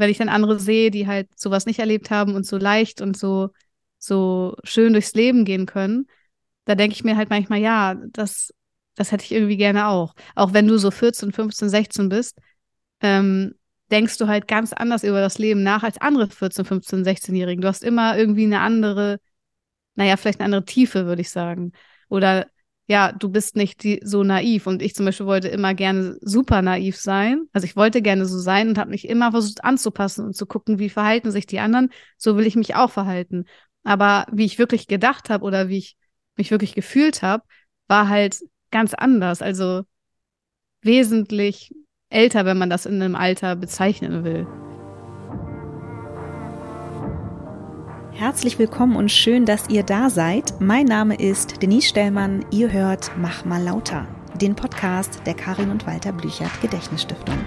wenn ich dann andere sehe, die halt sowas nicht erlebt haben und so leicht und so, so schön durchs Leben gehen können, da denke ich mir halt manchmal, ja, das, das hätte ich irgendwie gerne auch. Auch wenn du so 14, 15, 16 bist, ähm, denkst du halt ganz anders über das Leben nach als andere 14, 15, 16-Jährigen. Du hast immer irgendwie eine andere, naja, vielleicht eine andere Tiefe, würde ich sagen. Oder ja, du bist nicht die, so naiv. Und ich zum Beispiel wollte immer gerne super naiv sein. Also ich wollte gerne so sein und habe mich immer versucht anzupassen und zu gucken, wie verhalten sich die anderen. So will ich mich auch verhalten. Aber wie ich wirklich gedacht habe oder wie ich mich wirklich gefühlt habe, war halt ganz anders. Also wesentlich älter, wenn man das in einem Alter bezeichnen will. Herzlich willkommen und schön, dass ihr da seid. Mein Name ist Denise Stellmann. Ihr hört Mach mal lauter, den Podcast der Karin und Walter Blüchert Gedächtnisstiftung.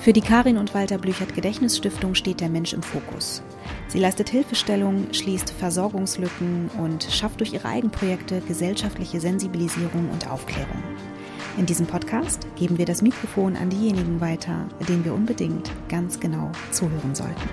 Für die Karin und Walter Blüchert Gedächtnisstiftung steht der Mensch im Fokus. Sie leistet Hilfestellung, schließt Versorgungslücken und schafft durch ihre Eigenprojekte gesellschaftliche Sensibilisierung und Aufklärung. In diesem Podcast geben wir das Mikrofon an diejenigen weiter, denen wir unbedingt ganz genau zuhören sollten.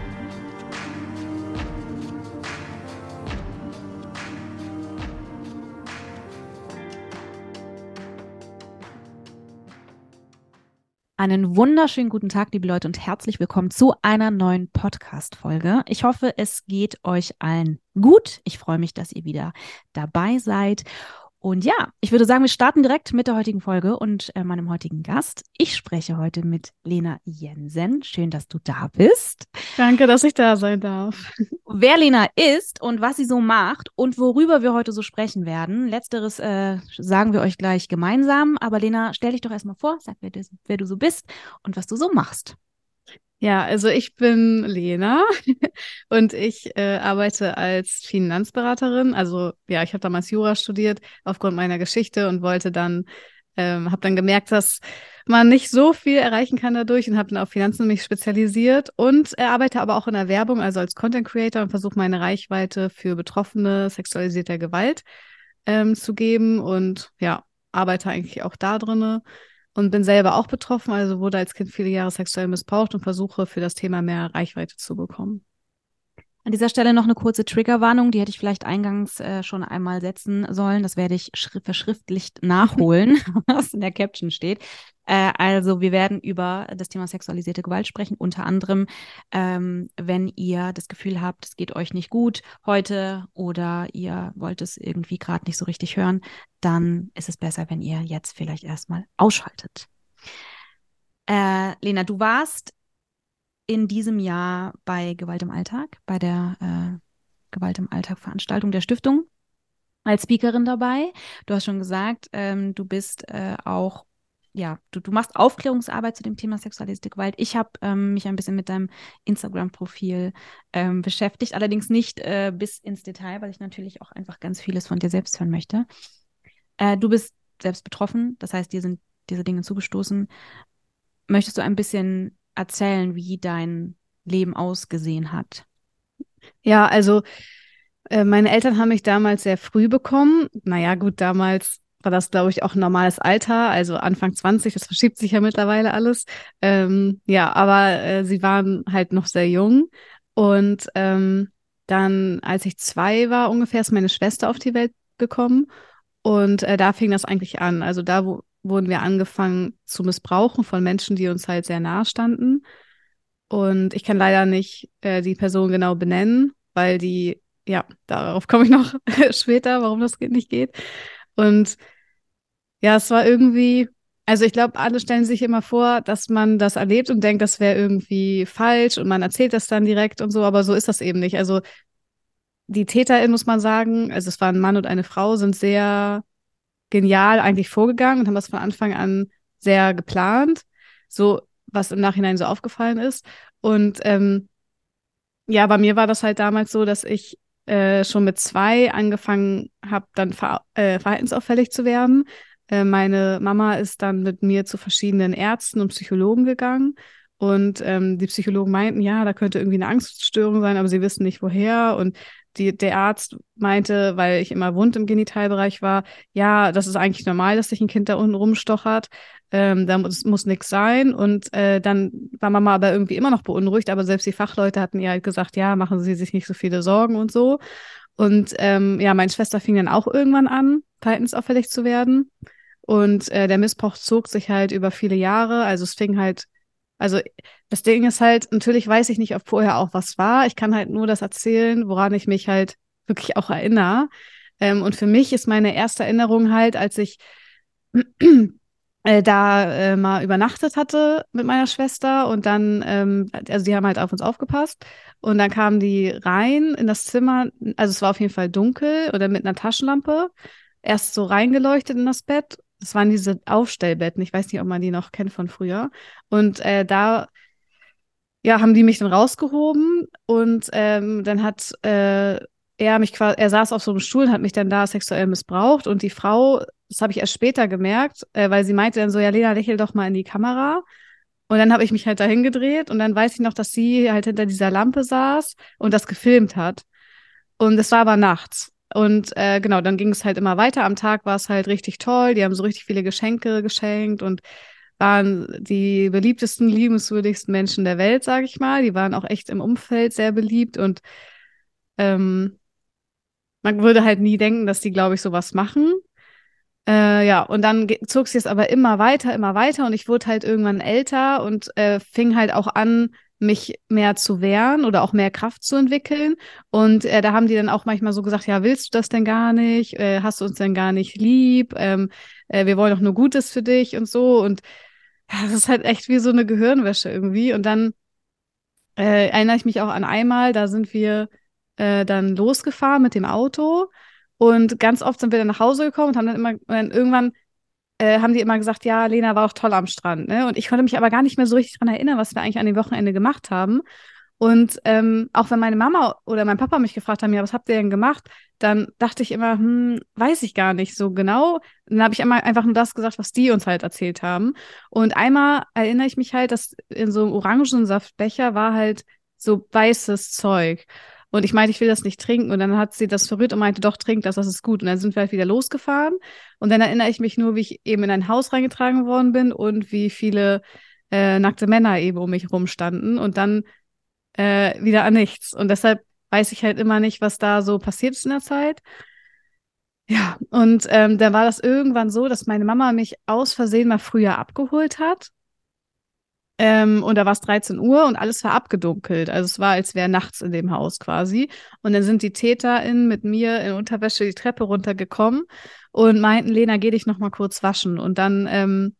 Einen wunderschönen guten Tag, liebe Leute, und herzlich willkommen zu einer neuen Podcast-Folge. Ich hoffe, es geht euch allen gut. Ich freue mich, dass ihr wieder dabei seid. Und ja, ich würde sagen, wir starten direkt mit der heutigen Folge und äh, meinem heutigen Gast. Ich spreche heute mit Lena Jensen. Schön, dass du da bist. Danke, dass ich da sein darf. Wer Lena ist und was sie so macht und worüber wir heute so sprechen werden, letzteres äh, sagen wir euch gleich gemeinsam. Aber Lena, stell dich doch erstmal vor, sag, wer du, wer du so bist und was du so machst. Ja, also ich bin Lena und ich äh, arbeite als Finanzberaterin. Also ja, ich habe damals Jura studiert aufgrund meiner Geschichte und wollte dann, ähm, habe dann gemerkt, dass man nicht so viel erreichen kann dadurch und habe dann auf Finanzen mich spezialisiert und äh, arbeite aber auch in der Werbung, also als Content Creator und versuche meine Reichweite für Betroffene sexualisierter Gewalt ähm, zu geben und ja, arbeite eigentlich auch da drinne und bin selber auch betroffen, also wurde als Kind viele Jahre sexuell missbraucht und versuche für das Thema mehr Reichweite zu bekommen. An dieser Stelle noch eine kurze Triggerwarnung, die hätte ich vielleicht eingangs äh, schon einmal setzen sollen. Das werde ich verschriftlicht nachholen, was in der Caption steht. Äh, also wir werden über das Thema sexualisierte Gewalt sprechen, unter anderem, ähm, wenn ihr das Gefühl habt, es geht euch nicht gut heute oder ihr wollt es irgendwie gerade nicht so richtig hören, dann ist es besser, wenn ihr jetzt vielleicht erstmal ausschaltet. Äh, Lena, du warst in diesem Jahr bei Gewalt im Alltag, bei der äh, Gewalt im Alltag Veranstaltung der Stiftung als Speakerin dabei. Du hast schon gesagt, ähm, du bist äh, auch, ja, du, du machst Aufklärungsarbeit zu dem Thema sexualisierte Gewalt. Ich habe ähm, mich ein bisschen mit deinem Instagram-Profil ähm, beschäftigt, allerdings nicht äh, bis ins Detail, weil ich natürlich auch einfach ganz vieles von dir selbst hören möchte. Äh, du bist selbst betroffen, das heißt, dir sind diese Dinge zugestoßen. Möchtest du ein bisschen erzählen, wie dein Leben ausgesehen hat? Ja, also äh, meine Eltern haben mich damals sehr früh bekommen. Naja, gut, damals war das, glaube ich, auch ein normales Alter, also Anfang 20, das verschiebt sich ja mittlerweile alles. Ähm, ja, aber äh, sie waren halt noch sehr jung. Und ähm, dann, als ich zwei war ungefähr, ist meine Schwester auf die Welt gekommen. Und äh, da fing das eigentlich an. Also da wo, wurden wir angefangen zu missbrauchen von Menschen, die uns halt sehr nahe standen. Und ich kann leider nicht äh, die Person genau benennen, weil die, ja, darauf komme ich noch später, warum das nicht geht. Und ja, es war irgendwie, also ich glaube, alle stellen sich immer vor, dass man das erlebt und denkt, das wäre irgendwie falsch und man erzählt das dann direkt und so, aber so ist das eben nicht. Also die TäterInnen, muss man sagen, also es war ein Mann und eine Frau, sind sehr genial eigentlich vorgegangen und haben das von Anfang an sehr geplant, so was im Nachhinein so aufgefallen ist. Und ähm, ja, bei mir war das halt damals so, dass ich äh, schon mit zwei angefangen habe, dann ver äh, verhaltensauffällig zu werden. Äh, meine Mama ist dann mit mir zu verschiedenen Ärzten und Psychologen gegangen. Und ähm, die Psychologen meinten, ja, da könnte irgendwie eine Angststörung sein, aber sie wissen nicht woher. Und die, der Arzt meinte, weil ich immer wund im Genitalbereich war, ja, das ist eigentlich normal, dass sich ein Kind da unten rumstochert. Ähm, da muss, muss nichts sein. Und äh, dann war Mama aber irgendwie immer noch beunruhigt, aber selbst die Fachleute hatten ihr halt gesagt, ja, machen Sie sich nicht so viele Sorgen und so. Und ähm, ja, meine Schwester fing dann auch irgendwann an, verhaltensauffällig zu werden. Und äh, der Missbrauch zog sich halt über viele Jahre. Also es fing halt, also das Ding ist halt, natürlich weiß ich nicht, ob vorher auch was war. Ich kann halt nur das erzählen, woran ich mich halt wirklich auch erinnere. Ähm, und für mich ist meine erste Erinnerung halt, als ich äh, da äh, mal übernachtet hatte mit meiner Schwester und dann, ähm, also die haben halt auf uns aufgepasst und dann kamen die rein in das Zimmer, also es war auf jeden Fall dunkel oder mit einer Taschenlampe, erst so reingeleuchtet in das Bett. Das waren diese Aufstellbetten, ich weiß nicht, ob man die noch kennt von früher. Und äh, da ja, haben die mich dann rausgehoben und ähm, dann hat äh, er mich quasi, er saß auf so einem Stuhl und hat mich dann da sexuell missbraucht und die Frau, das habe ich erst später gemerkt, äh, weil sie meinte dann so, ja, Lena, lächel doch mal in die Kamera. Und dann habe ich mich halt dahin gedreht und dann weiß ich noch, dass sie halt hinter dieser Lampe saß und das gefilmt hat. Und es war aber nachts. Und äh, genau, dann ging es halt immer weiter. Am Tag war es halt richtig toll. Die haben so richtig viele Geschenke geschenkt und waren die beliebtesten, liebenswürdigsten Menschen der Welt, sage ich mal. Die waren auch echt im Umfeld sehr beliebt und ähm, man würde halt nie denken, dass die, glaube ich, sowas machen. Äh, ja, und dann zog es aber immer weiter, immer weiter und ich wurde halt irgendwann älter und äh, fing halt auch an, mich mehr zu wehren oder auch mehr Kraft zu entwickeln. Und äh, da haben die dann auch manchmal so gesagt, ja, willst du das denn gar nicht? Äh, hast du uns denn gar nicht lieb? Ähm, äh, wir wollen doch nur Gutes für dich und so. Und ja, das ist halt echt wie so eine Gehirnwäsche irgendwie. Und dann äh, erinnere ich mich auch an einmal, da sind wir äh, dann losgefahren mit dem Auto und ganz oft sind wir dann nach Hause gekommen und haben dann immer, dann irgendwann äh, haben die immer gesagt, ja, Lena war auch toll am Strand, ne? Und ich konnte mich aber gar nicht mehr so richtig daran erinnern, was wir eigentlich an dem Wochenende gemacht haben. Und ähm, auch wenn meine Mama oder mein Papa mich gefragt haben, ja, was habt ihr denn gemacht, dann dachte ich immer, hm, weiß ich gar nicht so genau. Dann habe ich immer einfach nur das gesagt, was die uns halt erzählt haben. Und einmal erinnere ich mich halt, dass in so einem Orangensaftbecher war halt so weißes Zeug. Und ich meinte, ich will das nicht trinken. Und dann hat sie das verrührt und meinte, doch, trink das, das ist gut. Und dann sind wir halt wieder losgefahren. Und dann erinnere ich mich nur, wie ich eben in ein Haus reingetragen worden bin und wie viele äh, nackte Männer eben um mich rumstanden. Und dann äh, wieder an nichts. Und deshalb weiß ich halt immer nicht, was da so passiert ist in der Zeit. Ja, und ähm, dann war das irgendwann so, dass meine Mama mich aus Versehen mal früher abgeholt hat. Ähm, und da war es 13 Uhr und alles war abgedunkelt. Also es war, als wäre nachts in dem Haus quasi. Und dann sind die TäterInnen mit mir in Unterwäsche die Treppe runtergekommen und meinten, Lena, geh dich noch mal kurz waschen. Und dann ähm,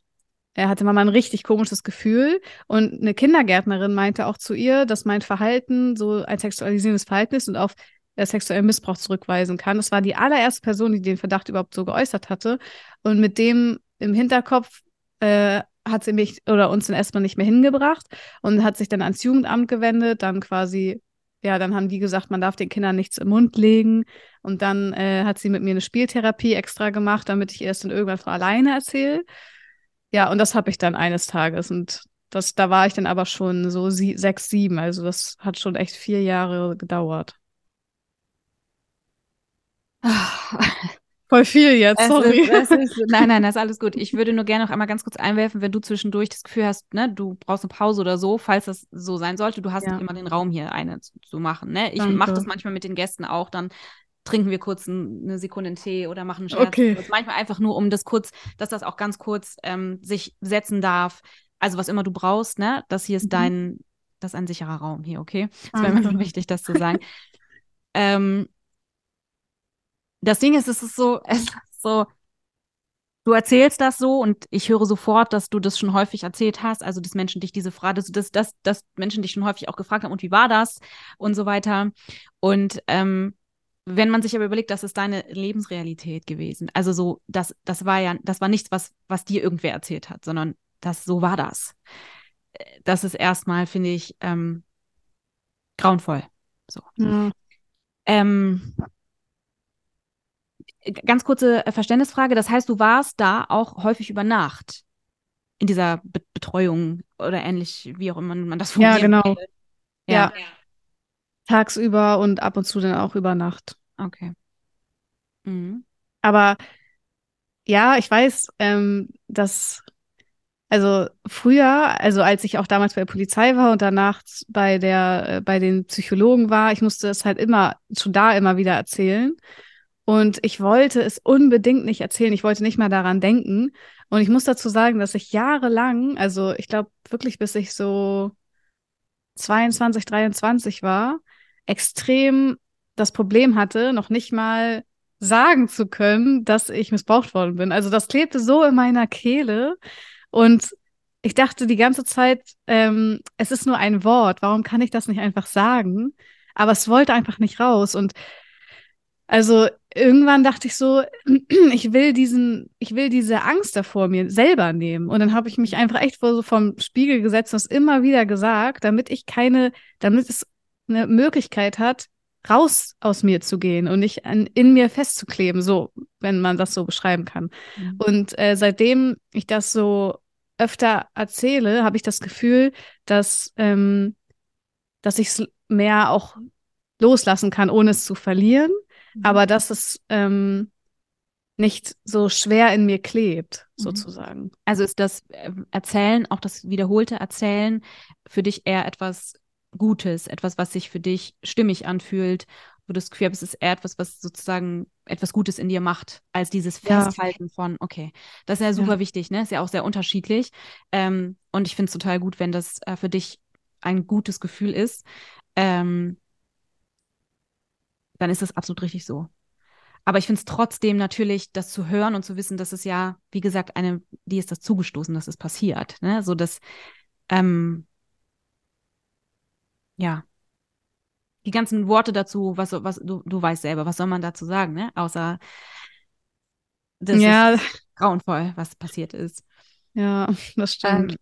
er hatte Mama ein richtig komisches Gefühl. Und eine Kindergärtnerin meinte auch zu ihr, dass mein Verhalten so ein sexualisierendes Verhalten ist und auf äh, sexuellen Missbrauch zurückweisen kann. Das war die allererste Person, die den Verdacht überhaupt so geäußert hatte. Und mit dem im Hinterkopf äh, hat sie mich oder uns dann erstmal nicht mehr hingebracht und hat sich dann ans Jugendamt gewendet, dann quasi, ja, dann haben die gesagt, man darf den Kindern nichts im Mund legen. Und dann äh, hat sie mit mir eine Spieltherapie extra gemacht, damit ich ihr das dann irgendwann von alleine erzähle. Ja, und das habe ich dann eines Tages. Und das, da war ich dann aber schon so sie, sechs, sieben. Also das hat schon echt vier Jahre gedauert. Voll viel jetzt, sorry. Ist, ist, nein, nein, das ist alles gut. Ich würde nur gerne noch einmal ganz kurz einwerfen, wenn du zwischendurch das Gefühl hast, ne, du brauchst eine Pause oder so, falls das so sein sollte, du hast ja. immer den Raum hier eine zu, zu machen. Ne? Ich mache das manchmal mit den Gästen auch, dann trinken wir kurz ein, eine Sekunde einen Tee oder machen einen Scherz. Okay. Manchmal einfach nur, um das kurz, dass das auch ganz kurz ähm, sich setzen darf. Also was immer du brauchst, ne? Das hier ist mhm. dein, das ist ein sicherer Raum hier, okay? Das wäre mir wichtig, das zu sagen. ähm, das Ding ist, es ist so, es ist so, du erzählst das so und ich höre sofort, dass du das schon häufig erzählt hast, also dass Menschen dich diese Frage, dass, dass, dass Menschen dich schon häufig auch gefragt haben, und wie war das und so weiter. Und ähm, wenn man sich aber überlegt, das ist deine Lebensrealität gewesen. Also so, das, das war ja, das war nichts, was, was dir irgendwer erzählt hat, sondern das, so war das. Das ist erstmal, finde ich, ähm, grauenvoll. So. Ja. Ähm, ganz kurze äh, Verständnisfrage. Das heißt, du warst da auch häufig über Nacht in dieser Be Betreuung oder ähnlich, wie auch immer man das formuliert. Ja, genau. Ja. ja. tagsüber und ab und zu dann auch über Nacht. Okay. Mhm. Aber ja, ich weiß, ähm, dass, also früher, also als ich auch damals bei der Polizei war und danach bei der, äh, bei den Psychologen war, ich musste es halt immer, schon da immer wieder erzählen. Und ich wollte es unbedingt nicht erzählen. Ich wollte nicht mal daran denken. Und ich muss dazu sagen, dass ich jahrelang, also ich glaube wirklich bis ich so 22, 23 war, extrem das Problem hatte, noch nicht mal sagen zu können, dass ich missbraucht worden bin. Also das klebte so in meiner Kehle und ich dachte die ganze Zeit, ähm, es ist nur ein Wort, warum kann ich das nicht einfach sagen? Aber es wollte einfach nicht raus und also irgendwann dachte ich so, ich will diesen, ich will diese Angst davor mir selber nehmen. Und dann habe ich mich einfach echt vor so vom Spiegel gesetzt und es immer wieder gesagt, damit ich keine, damit es eine Möglichkeit hat, raus aus mir zu gehen und nicht an, in mir festzukleben, so, wenn man das so beschreiben kann. Mhm. Und äh, seitdem ich das so öfter erzähle, habe ich das Gefühl, dass, ähm, dass ich es mehr auch loslassen kann, ohne es zu verlieren, mhm. aber dass es ähm, nicht so schwer in mir klebt, mhm. sozusagen. Also ist das äh, Erzählen, auch das wiederholte Erzählen, für dich eher etwas Gutes, etwas, was sich für dich stimmig anfühlt, wo du das Gefühl hast, es ist eher etwas, was sozusagen etwas Gutes in dir macht, als dieses Festhalten ja. von, okay, das ist ja super ja. wichtig, ne? Ist ja auch sehr unterschiedlich. Ähm, und ich finde es total gut, wenn das äh, für dich ein gutes Gefühl ist. Ähm, dann ist das absolut richtig so. Aber ich finde es trotzdem natürlich, das zu hören und zu wissen, dass es ja, wie gesagt, eine, die ist das zugestoßen, dass es passiert. Ne? So dass ähm, ja, die ganzen Worte dazu, was, was du, du weißt selber, was soll man dazu sagen, ne? Außer das ja. ist grauenvoll, was passiert ist. Ja, das stimmt. Ähm,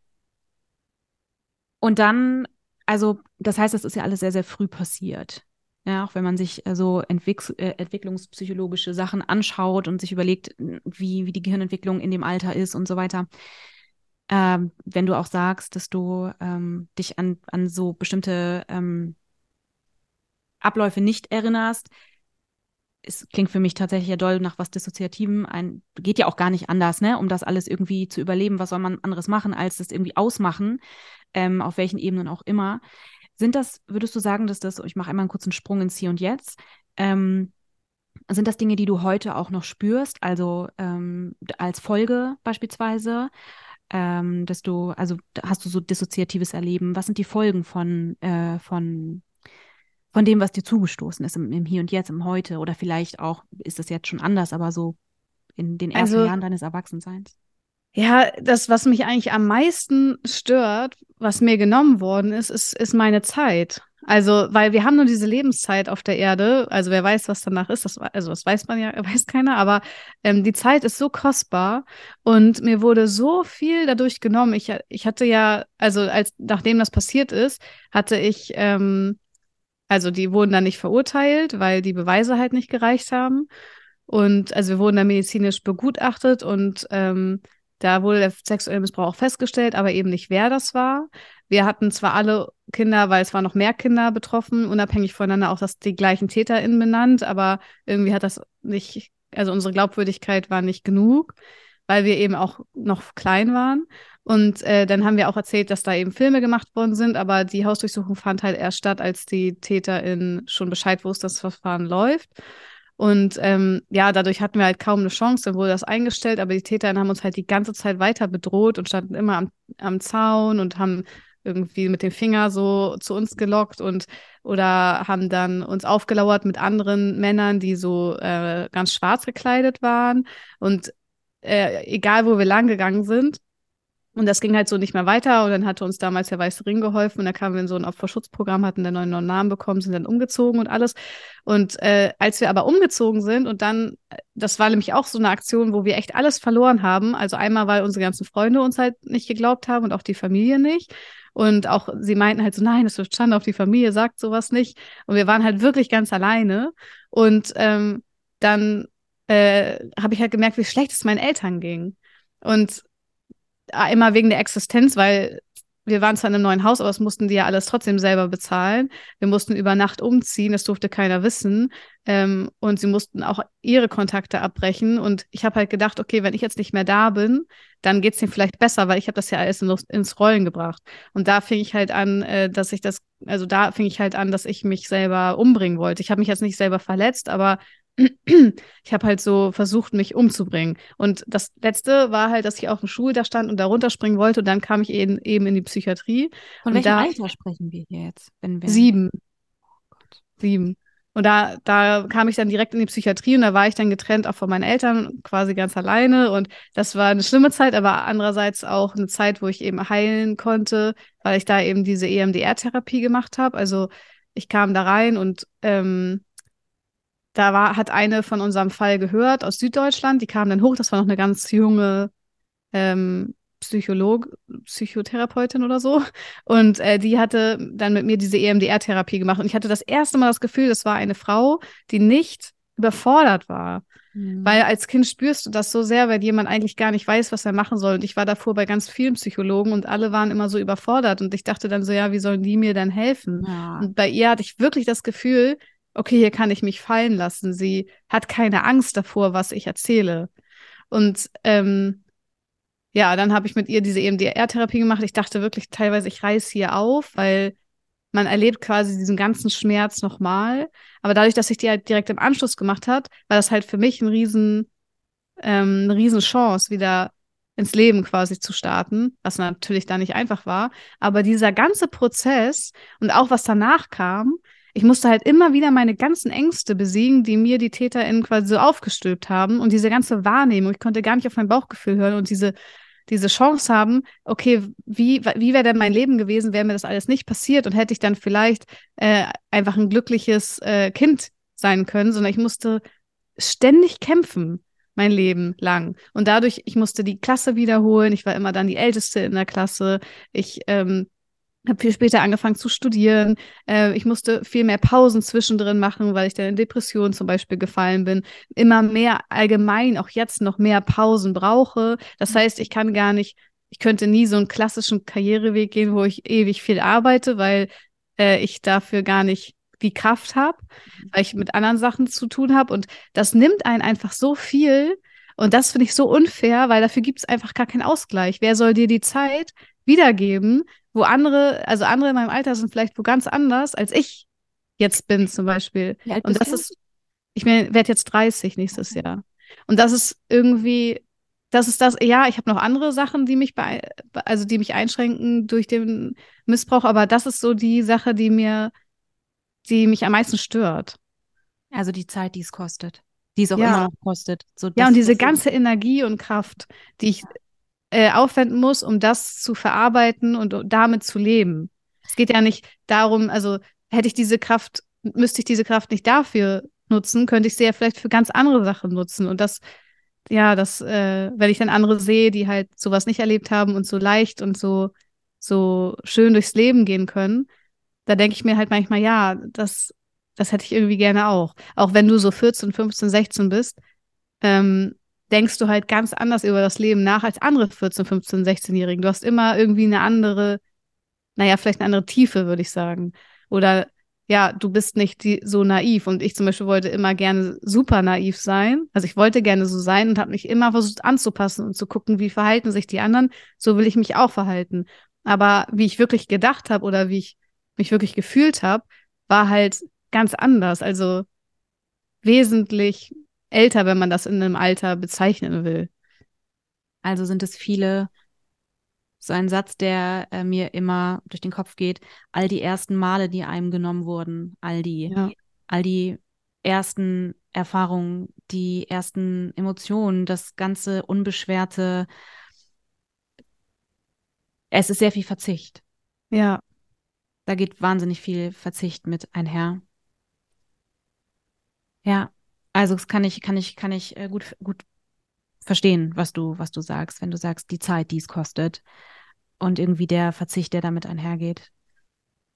und dann, also, das heißt, das ist ja alles sehr, sehr früh passiert. Ja, auch wenn man sich äh, so Entwick äh, entwicklungspsychologische Sachen anschaut und sich überlegt, wie, wie die Gehirnentwicklung in dem Alter ist und so weiter ähm, wenn du auch sagst, dass du ähm, dich an, an so bestimmte ähm, Abläufe nicht erinnerst, es klingt für mich tatsächlich ja doll nach was Dissoziativem. Ein, geht ja auch gar nicht anders, ne? Um das alles irgendwie zu überleben. Was soll man anderes machen, als das irgendwie ausmachen, ähm, auf welchen Ebenen auch immer. Sind das, würdest du sagen, dass das, ich mache einmal einen kurzen Sprung ins Hier und Jetzt, ähm, sind das Dinge, die du heute auch noch spürst, also ähm, als Folge beispielsweise? ähm, dass du, also hast du so dissoziatives Erleben? Was sind die Folgen von, äh, von, von dem, was dir zugestoßen ist im, im, Hier und Jetzt, im Heute? Oder vielleicht auch, ist das jetzt schon anders, aber so in den ersten also, Jahren deines Erwachsenseins? Ja, das, was mich eigentlich am meisten stört, was mir genommen worden ist, ist, ist meine Zeit. Also, weil wir haben nur diese Lebenszeit auf der Erde. Also, wer weiß, was danach ist, das, also das weiß man ja, weiß keiner, aber ähm, die Zeit ist so kostbar und mir wurde so viel dadurch genommen. Ich, ich hatte ja, also als nachdem das passiert ist, hatte ich, ähm, also die wurden dann nicht verurteilt, weil die Beweise halt nicht gereicht haben. Und also wir wurden dann medizinisch begutachtet und ähm, da wurde der sexuelle Missbrauch auch festgestellt, aber eben nicht, wer das war. Wir hatten zwar alle Kinder, weil es waren noch mehr Kinder betroffen, unabhängig voneinander auch das, die gleichen TäterInnen benannt, aber irgendwie hat das nicht, also unsere Glaubwürdigkeit war nicht genug, weil wir eben auch noch klein waren. Und äh, dann haben wir auch erzählt, dass da eben Filme gemacht worden sind, aber die Hausdurchsuchung fand halt erst statt, als die TäterIn schon Bescheid wusste, dass das Verfahren läuft. Und ähm, ja, dadurch hatten wir halt kaum eine Chance, dann wurde das eingestellt, aber die TäterInnen haben uns halt die ganze Zeit weiter bedroht und standen immer am, am Zaun und haben irgendwie mit dem Finger so zu uns gelockt und oder haben dann uns aufgelauert mit anderen Männern, die so äh, ganz schwarz gekleidet waren. Und äh, egal, wo wir lang gegangen sind, und das ging halt so nicht mehr weiter. Und dann hatte uns damals der Weiße Ring geholfen. Und da kamen wir in so ein Opferschutzprogramm, hatten dann neuen Namen bekommen, sind dann umgezogen und alles. Und äh, als wir aber umgezogen sind und dann, das war nämlich auch so eine Aktion, wo wir echt alles verloren haben. Also einmal, weil unsere ganzen Freunde uns halt nicht geglaubt haben und auch die Familie nicht. Und auch sie meinten halt so, nein, das wird Schande auf die Familie, sagt sowas nicht. Und wir waren halt wirklich ganz alleine. Und ähm, dann äh, habe ich halt gemerkt, wie schlecht es meinen Eltern ging. Und immer wegen der Existenz, weil wir waren zwar in einem neuen Haus, aber es mussten die ja alles trotzdem selber bezahlen. Wir mussten über Nacht umziehen, das durfte keiner wissen. Ähm, und sie mussten auch ihre Kontakte abbrechen. Und ich habe halt gedacht, okay, wenn ich jetzt nicht mehr da bin, dann geht es denen vielleicht besser, weil ich habe das ja alles in, ins Rollen gebracht. Und da fing ich halt an, äh, dass ich das, also da fing ich halt an, dass ich mich selber umbringen wollte. Ich habe mich jetzt nicht selber verletzt, aber ich habe halt so versucht, mich umzubringen. Und das Letzte war halt, dass ich auf dem da stand und da runterspringen wollte. Und dann kam ich eben, eben in die Psychiatrie. Von und welchem Alter sprechen wir hier jetzt? Wenn wir Sieben. Oh Sieben. Und da, da kam ich dann direkt in die Psychiatrie und da war ich dann getrennt auch von meinen Eltern, quasi ganz alleine. Und das war eine schlimme Zeit, aber andererseits auch eine Zeit, wo ich eben heilen konnte, weil ich da eben diese EMDR-Therapie gemacht habe. Also ich kam da rein und ähm, da war, hat eine von unserem Fall gehört aus Süddeutschland, die kam dann hoch, das war noch eine ganz junge ähm, Psycholog, Psychotherapeutin oder so. Und äh, die hatte dann mit mir diese EMDR-Therapie gemacht. Und ich hatte das erste Mal das Gefühl, das war eine Frau, die nicht überfordert war. Mhm. Weil als Kind spürst du das so sehr, weil jemand eigentlich gar nicht weiß, was er machen soll. Und ich war davor bei ganz vielen Psychologen und alle waren immer so überfordert. Und ich dachte dann so, ja, wie sollen die mir dann helfen? Ja. Und bei ihr hatte ich wirklich das Gefühl, okay, hier kann ich mich fallen lassen. Sie hat keine Angst davor, was ich erzähle. Und ähm, ja, dann habe ich mit ihr diese EMDR-Therapie gemacht. Ich dachte wirklich teilweise, ich reiß hier auf, weil man erlebt quasi diesen ganzen Schmerz nochmal. Aber dadurch, dass ich die halt direkt im Anschluss gemacht hat, war das halt für mich ein riesen, ähm, eine riesen Chance, wieder ins Leben quasi zu starten, was natürlich da nicht einfach war. Aber dieser ganze Prozess und auch was danach kam, ich musste halt immer wieder meine ganzen Ängste besiegen, die mir die TäterInnen quasi so aufgestülpt haben und diese ganze Wahrnehmung. Ich konnte gar nicht auf mein Bauchgefühl hören und diese, diese Chance haben, okay, wie, wie wäre denn mein Leben gewesen, wäre mir das alles nicht passiert und hätte ich dann vielleicht äh, einfach ein glückliches äh, Kind sein können, sondern ich musste ständig kämpfen mein Leben lang. Und dadurch, ich musste die Klasse wiederholen. Ich war immer dann die Älteste in der Klasse. Ich ähm, habe viel später angefangen zu studieren. Äh, ich musste viel mehr Pausen zwischendrin machen, weil ich dann in Depressionen zum Beispiel gefallen bin. Immer mehr allgemein, auch jetzt noch mehr Pausen brauche. Das mhm. heißt, ich kann gar nicht, ich könnte nie so einen klassischen Karriereweg gehen, wo ich ewig viel arbeite, weil äh, ich dafür gar nicht die Kraft habe, mhm. weil ich mit anderen Sachen zu tun habe. Und das nimmt einen einfach so viel. Und das finde ich so unfair, weil dafür gibt es einfach gar keinen Ausgleich. Wer soll dir die Zeit wiedergeben, wo andere, also andere in meinem Alter sind vielleicht wo ganz anders, als ich jetzt bin zum Beispiel. Und das du? ist, ich werde jetzt 30 nächstes okay. Jahr. Und das ist irgendwie, das ist das, ja, ich habe noch andere Sachen, die mich bei, also die mich einschränken durch den Missbrauch, aber das ist so die Sache, die mir, die mich am meisten stört. Also die Zeit, die es kostet. Die es auch ja. immer noch kostet. So, ja, und diese ganze Energie und Kraft, die ich äh, aufwenden muss, um das zu verarbeiten und damit zu leben. Es geht ja nicht darum, also hätte ich diese Kraft, müsste ich diese Kraft nicht dafür nutzen, könnte ich sie ja vielleicht für ganz andere Sachen nutzen. Und das, ja, das, äh, wenn ich dann andere sehe, die halt sowas nicht erlebt haben und so leicht und so, so schön durchs Leben gehen können, da denke ich mir halt manchmal, ja, das, das hätte ich irgendwie gerne auch. Auch wenn du so 14, 15, 16 bist, ähm, denkst du halt ganz anders über das Leben nach als andere 14, 15, 16-Jährigen. Du hast immer irgendwie eine andere, naja, vielleicht eine andere Tiefe, würde ich sagen. Oder ja, du bist nicht die, so naiv. Und ich zum Beispiel wollte immer gerne super naiv sein. Also ich wollte gerne so sein und habe mich immer versucht anzupassen und zu gucken, wie verhalten sich die anderen. So will ich mich auch verhalten. Aber wie ich wirklich gedacht habe oder wie ich mich wirklich gefühlt habe, war halt ganz anders. Also wesentlich älter, wenn man das in einem Alter bezeichnen will. Also sind es viele, so ein Satz, der äh, mir immer durch den Kopf geht, all die ersten Male, die einem genommen wurden, all die, ja. all die ersten Erfahrungen, die ersten Emotionen, das ganze unbeschwerte, es ist sehr viel Verzicht. Ja. Da geht wahnsinnig viel Verzicht mit einher. Ja. Also das kann ich, kann ich, kann ich äh, gut, gut verstehen, was du, was du sagst, wenn du sagst, die Zeit, die es kostet und irgendwie der Verzicht, der damit einhergeht.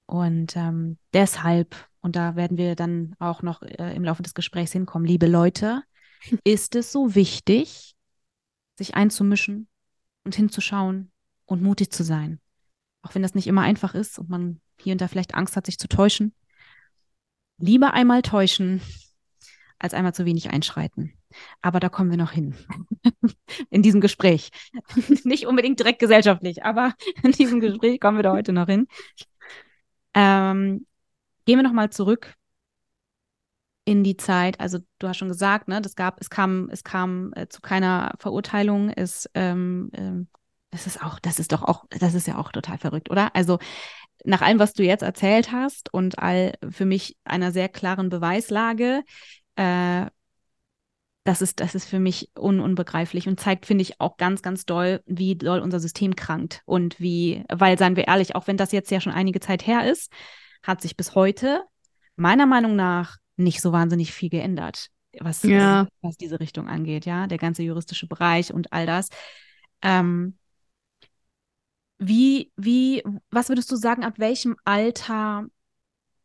Und ähm, deshalb, und da werden wir dann auch noch äh, im Laufe des Gesprächs hinkommen, liebe Leute, ist es so wichtig, sich einzumischen und hinzuschauen und mutig zu sein. auch wenn das nicht immer einfach ist und man hier und da vielleicht Angst hat, sich zu täuschen. Lieber einmal täuschen, als einmal zu wenig einschreiten. Aber da kommen wir noch hin. in diesem Gespräch. Nicht unbedingt direkt gesellschaftlich, aber in diesem Gespräch kommen wir da heute noch hin. Ähm, gehen wir nochmal zurück in die Zeit, also du hast schon gesagt, ne, das gab, es kam, es kam äh, zu keiner Verurteilung, es, ähm, ähm, das ist auch, das ist doch auch, das ist ja auch total verrückt, oder? Also nach allem, was du jetzt erzählt hast und all für mich einer sehr klaren Beweislage, äh, das ist, das ist für mich un unbegreiflich und zeigt, finde ich, auch ganz, ganz doll, wie doll unser System krankt und wie, weil, seien wir ehrlich, auch wenn das jetzt ja schon einige Zeit her ist, hat sich bis heute meiner Meinung nach nicht so wahnsinnig viel geändert, was, ja. was diese Richtung angeht, ja, der ganze juristische Bereich und all das. Ähm, wie, wie, was würdest du sagen, ab welchem Alter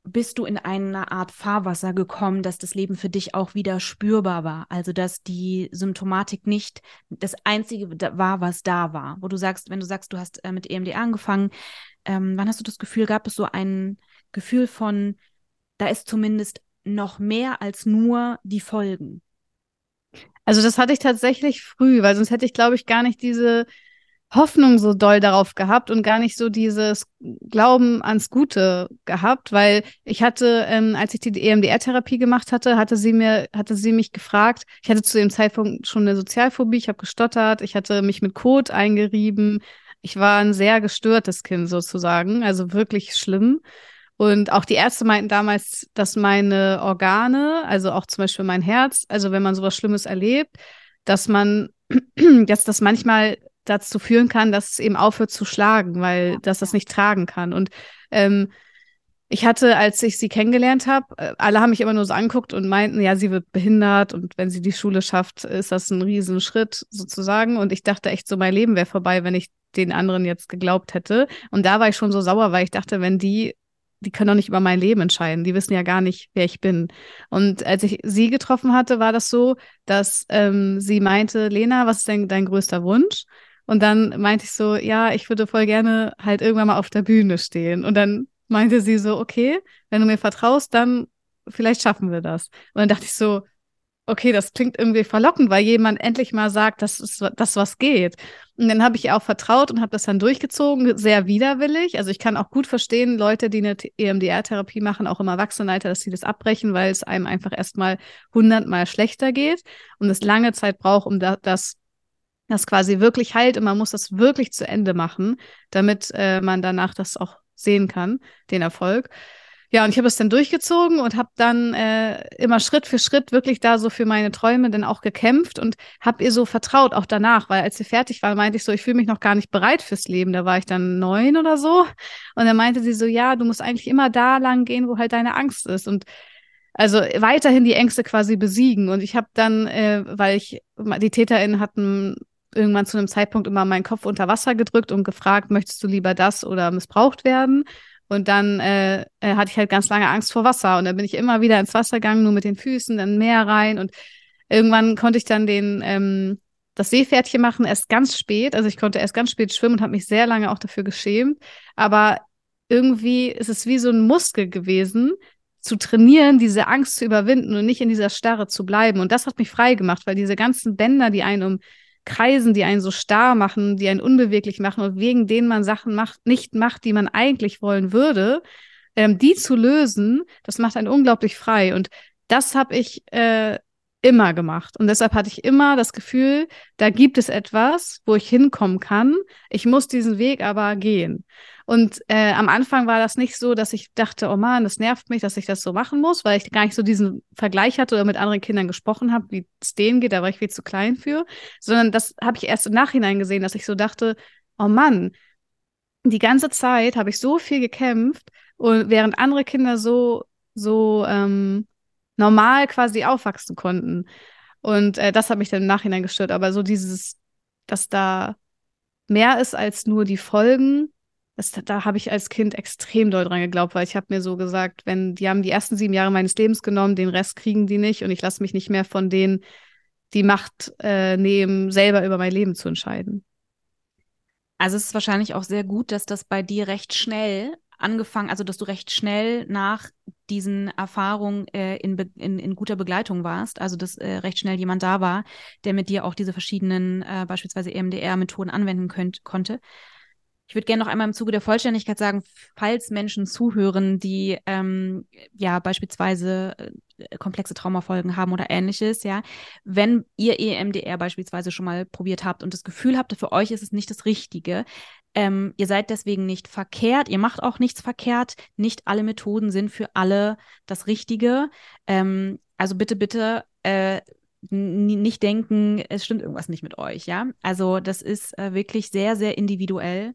bist du in eine Art Fahrwasser gekommen, dass das Leben für dich auch wieder spürbar war? Also, dass die Symptomatik nicht das Einzige war, was da war. Wo du sagst, wenn du sagst, du hast äh, mit EMDR angefangen, ähm, wann hast du das Gefühl, gab es so ein Gefühl von, da ist zumindest noch mehr als nur die Folgen? Also, das hatte ich tatsächlich früh, weil sonst hätte ich, glaube ich, gar nicht diese Hoffnung so doll darauf gehabt und gar nicht so dieses Glauben ans Gute gehabt, weil ich hatte, ähm, als ich die EMDR-Therapie gemacht hatte, hatte sie mir, hatte sie mich gefragt, ich hatte zu dem Zeitpunkt schon eine Sozialphobie, ich habe gestottert, ich hatte mich mit Kot eingerieben, ich war ein sehr gestörtes Kind sozusagen, also wirklich schlimm. Und auch die Ärzte meinten damals, dass meine Organe, also auch zum Beispiel mein Herz, also wenn man sowas Schlimmes erlebt, dass man, dass das manchmal dazu führen kann, dass es eben aufhört zu schlagen, weil das das nicht tragen kann. Und ähm, ich hatte, als ich sie kennengelernt habe, äh, alle haben mich immer nur so anguckt und meinten, ja, sie wird behindert und wenn sie die Schule schafft, ist das ein Riesenschritt sozusagen. Und ich dachte echt so, mein Leben wäre vorbei, wenn ich den anderen jetzt geglaubt hätte. Und da war ich schon so sauer, weil ich dachte, wenn die, die können doch nicht über mein Leben entscheiden. Die wissen ja gar nicht, wer ich bin. Und als ich sie getroffen hatte, war das so, dass ähm, sie meinte, Lena, was ist denn dein größter Wunsch? Und dann meinte ich so, ja, ich würde voll gerne halt irgendwann mal auf der Bühne stehen. Und dann meinte sie so, okay, wenn du mir vertraust, dann vielleicht schaffen wir das. Und dann dachte ich so, okay, das klingt irgendwie verlockend, weil jemand endlich mal sagt, dass es das was geht. Und dann habe ich ihr auch vertraut und habe das dann durchgezogen, sehr widerwillig. Also ich kann auch gut verstehen, Leute, die eine EMDR-Therapie machen, auch im Erwachsenenalter, dass sie das abbrechen, weil es einem einfach erstmal hundertmal schlechter geht und es lange Zeit braucht, um da, das das quasi wirklich heilt und man muss das wirklich zu Ende machen, damit äh, man danach das auch sehen kann, den Erfolg. Ja, und ich habe es dann durchgezogen und habe dann äh, immer Schritt für Schritt wirklich da so für meine Träume dann auch gekämpft und habe ihr so vertraut, auch danach, weil als sie fertig war, meinte ich so, ich fühle mich noch gar nicht bereit fürs Leben. Da war ich dann neun oder so. Und dann meinte sie so, ja, du musst eigentlich immer da lang gehen, wo halt deine Angst ist. Und also weiterhin die Ängste quasi besiegen. Und ich habe dann, äh, weil ich, die TäterInnen hatten irgendwann zu einem Zeitpunkt immer meinen Kopf unter Wasser gedrückt und gefragt, möchtest du lieber das oder missbraucht werden? Und dann äh, äh, hatte ich halt ganz lange Angst vor Wasser. Und dann bin ich immer wieder ins Wasser gegangen, nur mit den Füßen, dann Meer rein. Und irgendwann konnte ich dann den, ähm, das Seepferdchen machen, erst ganz spät. Also ich konnte erst ganz spät schwimmen und habe mich sehr lange auch dafür geschämt. Aber irgendwie ist es wie so ein Muskel gewesen, zu trainieren, diese Angst zu überwinden und nicht in dieser Starre zu bleiben. Und das hat mich frei gemacht, weil diese ganzen Bänder, die einen um Kreisen, die einen so starr machen, die einen unbeweglich machen und wegen denen man Sachen macht, nicht macht, die man eigentlich wollen würde, ähm, die zu lösen, das macht einen unglaublich frei. Und das habe ich äh, immer gemacht. Und deshalb hatte ich immer das Gefühl, da gibt es etwas, wo ich hinkommen kann. Ich muss diesen Weg aber gehen. Und äh, am Anfang war das nicht so, dass ich dachte, oh man, das nervt mich, dass ich das so machen muss, weil ich gar nicht so diesen Vergleich hatte oder mit anderen Kindern gesprochen habe, wie es denen geht, da war ich viel zu klein für, sondern das habe ich erst im Nachhinein gesehen, dass ich so dachte, oh Mann, die ganze Zeit habe ich so viel gekämpft und während andere Kinder so so ähm, normal quasi aufwachsen konnten. Und äh, das hat mich dann im Nachhinein gestört. Aber so dieses, dass da mehr ist als nur die Folgen, das, da habe ich als Kind extrem doll dran geglaubt, weil ich habe mir so gesagt, wenn die haben die ersten sieben Jahre meines Lebens genommen, den Rest kriegen die nicht und ich lasse mich nicht mehr von denen die Macht äh, nehmen, selber über mein Leben zu entscheiden. Also es ist wahrscheinlich auch sehr gut, dass das bei dir recht schnell angefangen, also dass du recht schnell nach diesen Erfahrungen äh, in, in, in guter Begleitung warst, also dass äh, recht schnell jemand da war, der mit dir auch diese verschiedenen äh, beispielsweise EMDR-Methoden anwenden könnt, konnte. Ich würde gerne noch einmal im Zuge der Vollständigkeit sagen, falls Menschen zuhören, die ähm, ja beispielsweise äh, komplexe Traumafolgen haben oder ähnliches, ja, wenn ihr EMDR beispielsweise schon mal probiert habt und das Gefühl habt, für euch ist es nicht das Richtige, ähm, ihr seid deswegen nicht verkehrt, ihr macht auch nichts verkehrt, nicht alle Methoden sind für alle das Richtige. Ähm, also bitte, bitte äh, nicht denken, es stimmt irgendwas nicht mit euch, ja. Also das ist äh, wirklich sehr, sehr individuell.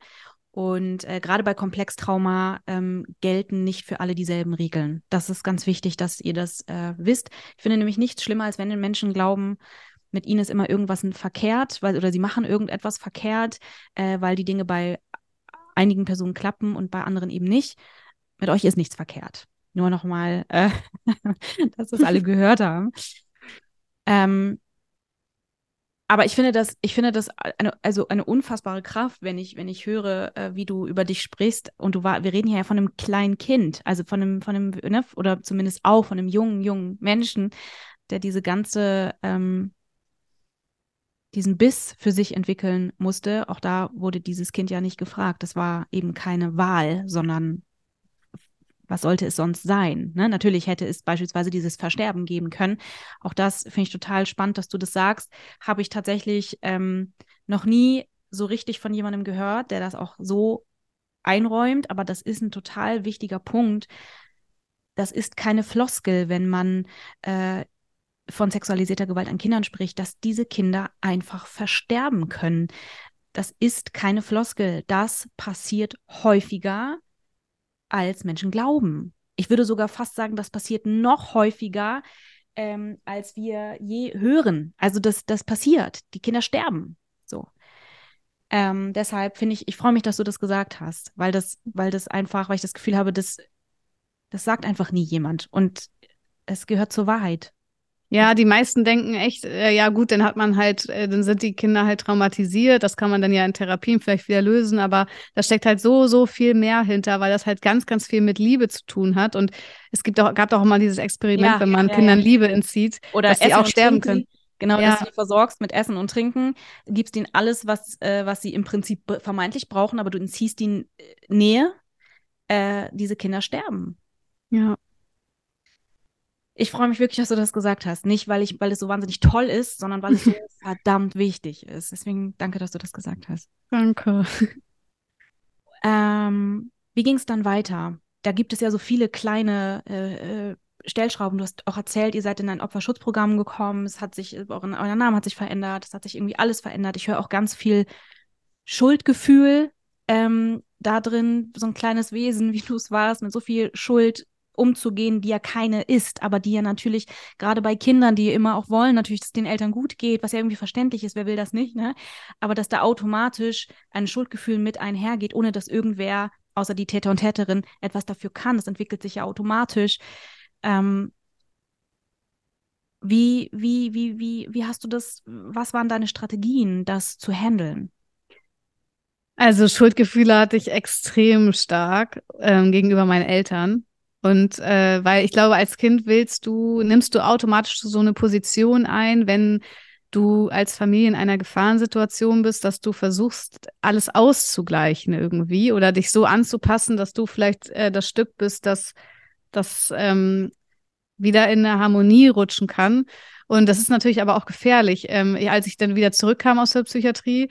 Und äh, gerade bei Komplextrauma ähm, gelten nicht für alle dieselben Regeln. Das ist ganz wichtig, dass ihr das äh, wisst. Ich finde nämlich nichts schlimmer, als wenn den Menschen glauben, mit ihnen ist immer irgendwas verkehrt, weil, oder sie machen irgendetwas verkehrt, äh, weil die Dinge bei einigen Personen klappen und bei anderen eben nicht. Mit euch ist nichts verkehrt. Nur nochmal, äh, dass das alle gehört haben. Ähm, aber ich finde das, ich finde das eine, also eine unfassbare Kraft, wenn ich, wenn ich höre, äh, wie du über dich sprichst. Und du war, wir reden hier ja von einem kleinen Kind, also von einem, von einem, ne, oder zumindest auch von einem jungen, jungen Menschen, der diese ganze, ähm, diesen Biss für sich entwickeln musste. Auch da wurde dieses Kind ja nicht gefragt. Das war eben keine Wahl, sondern was sollte es sonst sein? Ne? Natürlich hätte es beispielsweise dieses Versterben geben können. Auch das finde ich total spannend, dass du das sagst. Habe ich tatsächlich ähm, noch nie so richtig von jemandem gehört, der das auch so einräumt. Aber das ist ein total wichtiger Punkt. Das ist keine Floskel, wenn man äh, von sexualisierter Gewalt an Kindern spricht, dass diese Kinder einfach versterben können. Das ist keine Floskel. Das passiert häufiger als Menschen glauben. Ich würde sogar fast sagen, das passiert noch häufiger, ähm, als wir je hören. Also das, das passiert. Die Kinder sterben. So. Ähm, deshalb finde ich, ich freue mich, dass du das gesagt hast, weil das, weil das einfach, weil ich das Gefühl habe, das, das sagt einfach nie jemand. Und es gehört zur Wahrheit. Ja, die meisten denken echt, äh, ja gut, dann hat man halt, äh, dann sind die Kinder halt traumatisiert. Das kann man dann ja in Therapien vielleicht wieder lösen, aber da steckt halt so, so viel mehr hinter, weil das halt ganz, ganz viel mit Liebe zu tun hat. Und es gibt auch, gab doch auch mal dieses Experiment, ja, wenn man ja, Kindern ja. Liebe entzieht, Oder dass sie auch sterben können. Genau, ja. dass du die versorgst mit Essen und Trinken, gibst ihnen alles, was, äh, was sie im Prinzip vermeintlich brauchen, aber du entziehst ihnen äh, Nähe. Äh, diese Kinder sterben. Ja. Ich freue mich wirklich, dass du das gesagt hast. Nicht, weil ich, weil es so wahnsinnig toll ist, sondern weil es so verdammt wichtig ist. Deswegen danke, dass du das gesagt hast. Danke. Ähm, wie ging es dann weiter? Da gibt es ja so viele kleine äh, äh, Stellschrauben. Du hast auch erzählt, ihr seid in ein Opferschutzprogramm gekommen. Es hat sich, euren, euer Name hat sich verändert. Es hat sich irgendwie alles verändert. Ich höre auch ganz viel Schuldgefühl ähm, da drin. So ein kleines Wesen, wie du es warst, mit so viel Schuld umzugehen, die ja keine ist, aber die ja natürlich gerade bei Kindern, die immer auch wollen, natürlich, dass es den Eltern gut geht, was ja irgendwie verständlich ist, wer will das nicht, ne? Aber dass da automatisch ein Schuldgefühl mit einhergeht, ohne dass irgendwer, außer die Täter und Täterin, etwas dafür kann. Das entwickelt sich ja automatisch. Ähm, wie, wie, wie, wie, wie hast du das, was waren deine Strategien, das zu handeln? Also Schuldgefühle hatte ich extrem stark ähm, gegenüber meinen Eltern. Und äh, weil ich glaube, als Kind willst du, nimmst du automatisch so eine Position ein, wenn du als Familie in einer Gefahrensituation bist, dass du versuchst, alles auszugleichen irgendwie oder dich so anzupassen, dass du vielleicht äh, das Stück bist, das, das ähm, wieder in eine Harmonie rutschen kann. Und das ist natürlich aber auch gefährlich. Ähm, als ich dann wieder zurückkam aus der Psychiatrie,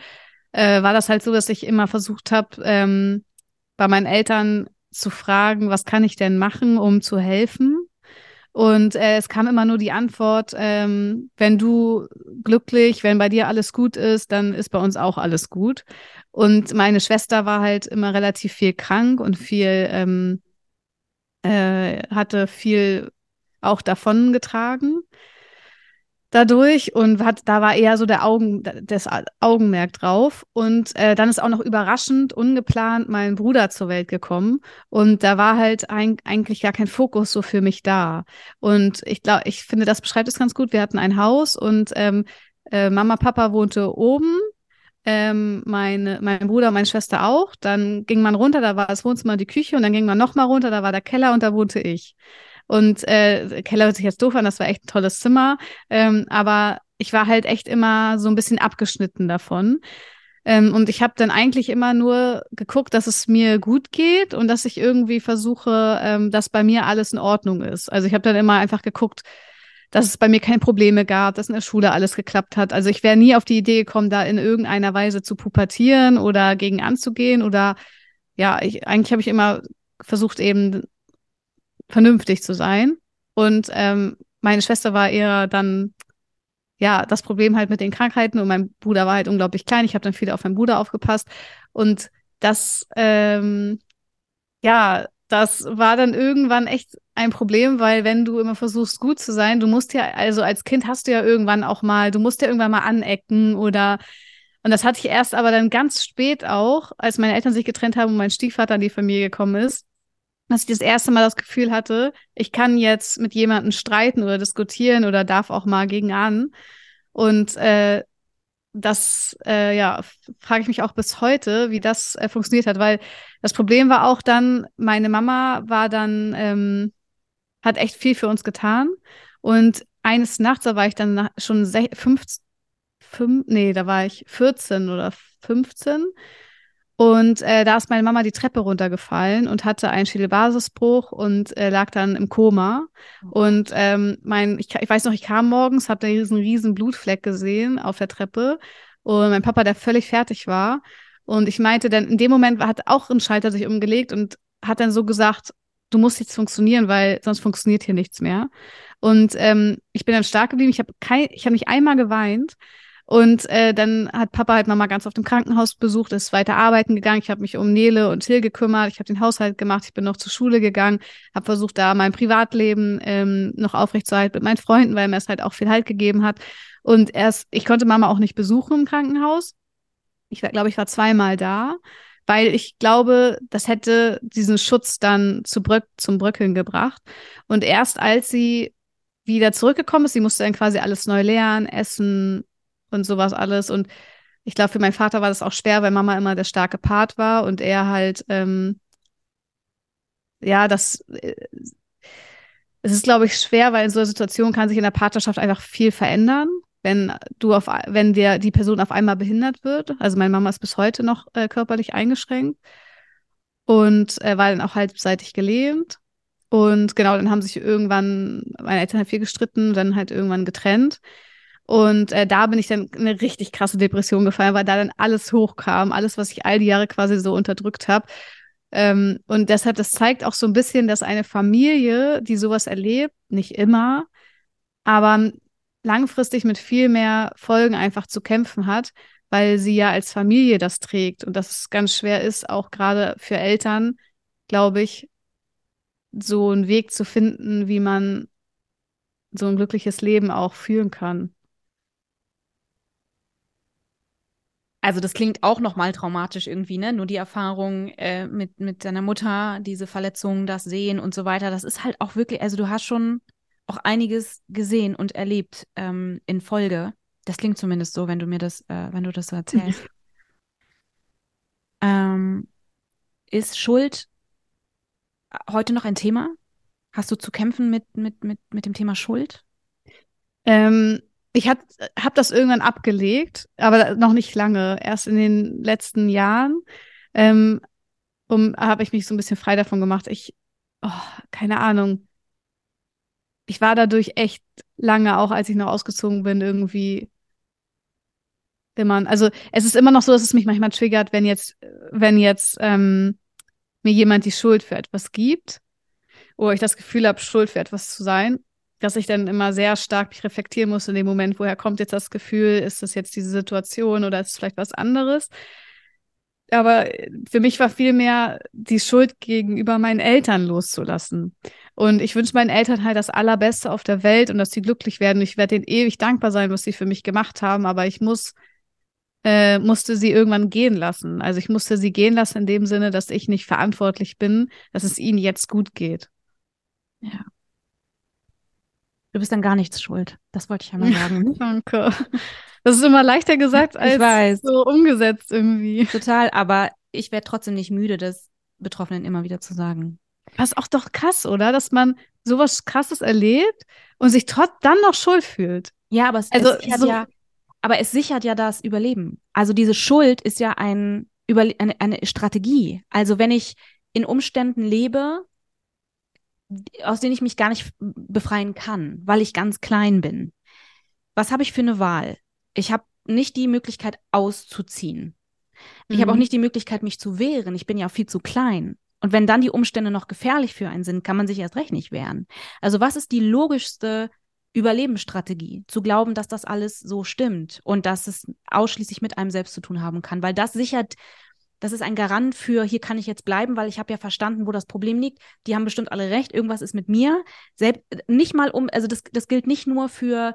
äh, war das halt so, dass ich immer versucht habe, ähm, bei meinen Eltern zu fragen, was kann ich denn machen, um zu helfen? Und äh, es kam immer nur die Antwort, ähm, wenn du glücklich, wenn bei dir alles gut ist, dann ist bei uns auch alles gut. Und meine Schwester war halt immer relativ viel krank und viel, ähm, äh, hatte viel auch davon getragen dadurch und hat, da war eher so der Augen, das Augenmerk drauf. Und äh, dann ist auch noch überraschend, ungeplant mein Bruder zur Welt gekommen. Und da war halt ein, eigentlich gar kein Fokus so für mich da. Und ich glaube, ich finde, das beschreibt es ganz gut. Wir hatten ein Haus und ähm, äh, Mama, Papa wohnte oben ähm, meine, mein Bruder und meine Schwester auch. Dann ging man runter, da war das Wohnzimmer und die Küche und dann ging man nochmal runter, da war der Keller und da wohnte ich. Und äh, Keller hört sich jetzt doof an, das war echt ein tolles Zimmer. Ähm, aber ich war halt echt immer so ein bisschen abgeschnitten davon. Ähm, und ich habe dann eigentlich immer nur geguckt, dass es mir gut geht und dass ich irgendwie versuche, ähm, dass bei mir alles in Ordnung ist. Also ich habe dann immer einfach geguckt, dass es bei mir keine Probleme gab, dass in der Schule alles geklappt hat. Also ich wäre nie auf die Idee gekommen, da in irgendeiner Weise zu pubertieren oder gegen anzugehen oder ja, ich, eigentlich habe ich immer versucht eben vernünftig zu sein. Und ähm, meine Schwester war eher dann ja, das Problem halt mit den Krankheiten und mein Bruder war halt unglaublich klein. Ich habe dann viel auf meinen Bruder aufgepasst und das, ähm, ja, das war dann irgendwann echt ein Problem, weil wenn du immer versuchst, gut zu sein, du musst ja, also als Kind hast du ja irgendwann auch mal, du musst ja irgendwann mal anecken oder und das hatte ich erst aber dann ganz spät auch, als meine Eltern sich getrennt haben und mein Stiefvater in die Familie gekommen ist, dass ich das erste Mal das Gefühl hatte, ich kann jetzt mit jemandem streiten oder diskutieren oder darf auch mal gegen an. Und äh, das, äh, ja, frage ich mich auch bis heute, wie das äh, funktioniert hat, weil das Problem war auch dann, meine Mama war dann, ähm, hat echt viel für uns getan. Und eines Nachts, da war ich dann schon fünf, fünf, nee, da war ich 14 oder 15 und äh, da ist meine Mama die Treppe runtergefallen und hatte einen Schädelbasisbruch und äh, lag dann im Koma. Oh. Und ähm, mein, ich, ich weiß noch, ich kam morgens, habe da diesen riesen Blutfleck gesehen auf der Treppe. Und mein Papa, der völlig fertig war. Und ich meinte dann, in dem Moment hat auch ein Schalter sich umgelegt und hat dann so gesagt, du musst jetzt funktionieren, weil sonst funktioniert hier nichts mehr. Und ähm, ich bin dann stark geblieben. Ich habe ich habe nicht einmal geweint. Und äh, dann hat Papa halt Mama ganz auf dem Krankenhaus besucht, ist weiter arbeiten gegangen. Ich habe mich um Nele und Till gekümmert. Ich habe den Haushalt gemacht. Ich bin noch zur Schule gegangen, habe versucht, da mein Privatleben ähm, noch aufrechtzuerhalten mit meinen Freunden, weil mir es halt auch viel Halt gegeben hat. Und erst, ich konnte Mama auch nicht besuchen im Krankenhaus. Ich glaube, ich war zweimal da, weil ich glaube, das hätte diesen Schutz dann zu Bröck, zum Bröckeln gebracht. Und erst als sie wieder zurückgekommen ist, sie musste dann quasi alles neu lernen, essen, und sowas alles. Und ich glaube, für meinen Vater war das auch schwer, weil Mama immer der starke Part war und er halt, ähm, ja, das, äh, es ist, glaube ich, schwer, weil in so einer Situation kann sich in der Partnerschaft einfach viel verändern, wenn du auf, wenn der, die Person auf einmal behindert wird. Also meine Mama ist bis heute noch äh, körperlich eingeschränkt und äh, war dann auch halbseitig gelähmt. Und genau, dann haben sich irgendwann, meine Eltern haben viel gestritten, dann halt irgendwann getrennt. Und äh, da bin ich dann in eine richtig krasse Depression gefallen, weil da dann alles hochkam, alles, was ich all die Jahre quasi so unterdrückt habe. Ähm, und deshalb, das zeigt auch so ein bisschen, dass eine Familie, die sowas erlebt, nicht immer, aber langfristig mit viel mehr Folgen einfach zu kämpfen hat, weil sie ja als Familie das trägt und dass es ganz schwer ist, auch gerade für Eltern, glaube ich, so einen Weg zu finden, wie man so ein glückliches Leben auch führen kann. Also das klingt auch nochmal traumatisch irgendwie, ne? Nur die Erfahrung äh, mit, mit deiner Mutter, diese Verletzungen, das Sehen und so weiter, das ist halt auch wirklich, also du hast schon auch einiges gesehen und erlebt ähm, in Folge. Das klingt zumindest so, wenn du mir das, äh, wenn du das so erzählst. ähm, ist Schuld heute noch ein Thema? Hast du zu kämpfen mit, mit, mit, mit dem Thema Schuld? Ähm, ich habe hab das irgendwann abgelegt, aber noch nicht lange. Erst in den letzten Jahren ähm, um, habe ich mich so ein bisschen frei davon gemacht. Ich, oh, keine Ahnung. Ich war dadurch echt lange, auch als ich noch ausgezogen bin, irgendwie immer. Also es ist immer noch so, dass es mich manchmal triggert, wenn jetzt, wenn jetzt ähm, mir jemand die Schuld für etwas gibt, oder ich das Gefühl habe, Schuld für etwas zu sein dass ich dann immer sehr stark mich reflektieren muss in dem Moment, woher kommt jetzt das Gefühl, ist das jetzt diese Situation oder ist es vielleicht was anderes? Aber für mich war vielmehr die Schuld gegenüber meinen Eltern loszulassen. Und ich wünsche meinen Eltern halt das Allerbeste auf der Welt und dass sie glücklich werden. Ich werde denen ewig dankbar sein, was sie für mich gemacht haben, aber ich muss, äh, musste sie irgendwann gehen lassen. Also ich musste sie gehen lassen in dem Sinne, dass ich nicht verantwortlich bin, dass es ihnen jetzt gut geht. Ja. Du bist dann gar nichts schuld. Das wollte ich einmal sagen. Danke. Das ist immer leichter gesagt als so umgesetzt irgendwie. Total, aber ich werde trotzdem nicht müde, das Betroffenen immer wieder zu sagen. Was auch doch krass, oder? Dass man sowas Krasses erlebt und sich trotz dann noch schuld fühlt. Ja, aber es, also, es so ja, aber es sichert ja das Überleben. Also diese Schuld ist ja ein, Überle eine, eine Strategie. Also wenn ich in Umständen lebe, aus denen ich mich gar nicht befreien kann, weil ich ganz klein bin. Was habe ich für eine Wahl? Ich habe nicht die Möglichkeit auszuziehen. Ich mhm. habe auch nicht die Möglichkeit, mich zu wehren. Ich bin ja viel zu klein. Und wenn dann die Umstände noch gefährlich für einen sind, kann man sich erst recht nicht wehren. Also was ist die logischste Überlebensstrategie? Zu glauben, dass das alles so stimmt und dass es ausschließlich mit einem selbst zu tun haben kann, weil das sichert das ist ein Garant für, hier kann ich jetzt bleiben, weil ich habe ja verstanden, wo das Problem liegt. Die haben bestimmt alle recht, irgendwas ist mit mir. Selbst, nicht mal um, also das, das gilt nicht nur für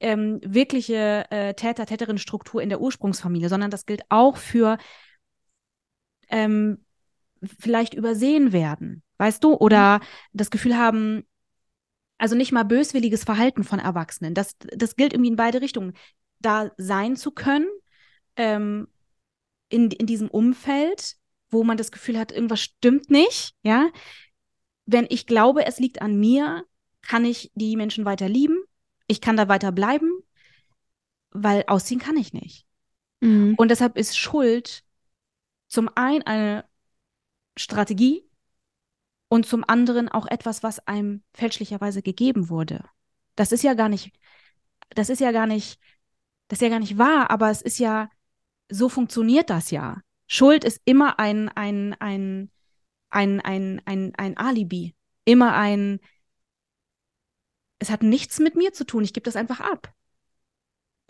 ähm, wirkliche äh, Täter-Täterin-Struktur in der Ursprungsfamilie, sondern das gilt auch für ähm, vielleicht übersehen werden, weißt du? Oder mhm. das Gefühl haben, also nicht mal böswilliges Verhalten von Erwachsenen. Das, das gilt irgendwie in beide Richtungen. Da sein zu können, ähm, in, in diesem Umfeld, wo man das Gefühl hat, irgendwas stimmt nicht, ja, wenn ich glaube, es liegt an mir, kann ich die Menschen weiter lieben, ich kann da weiter bleiben, weil ausziehen kann ich nicht. Mhm. Und deshalb ist Schuld zum einen eine Strategie und zum anderen auch etwas, was einem fälschlicherweise gegeben wurde. Das ist ja gar nicht, das ist ja gar nicht, das ist ja gar nicht wahr, aber es ist ja so funktioniert das ja. Schuld ist immer ein, ein, ein, ein, ein, ein, ein Alibi. Immer ein, es hat nichts mit mir zu tun, ich gebe das einfach ab.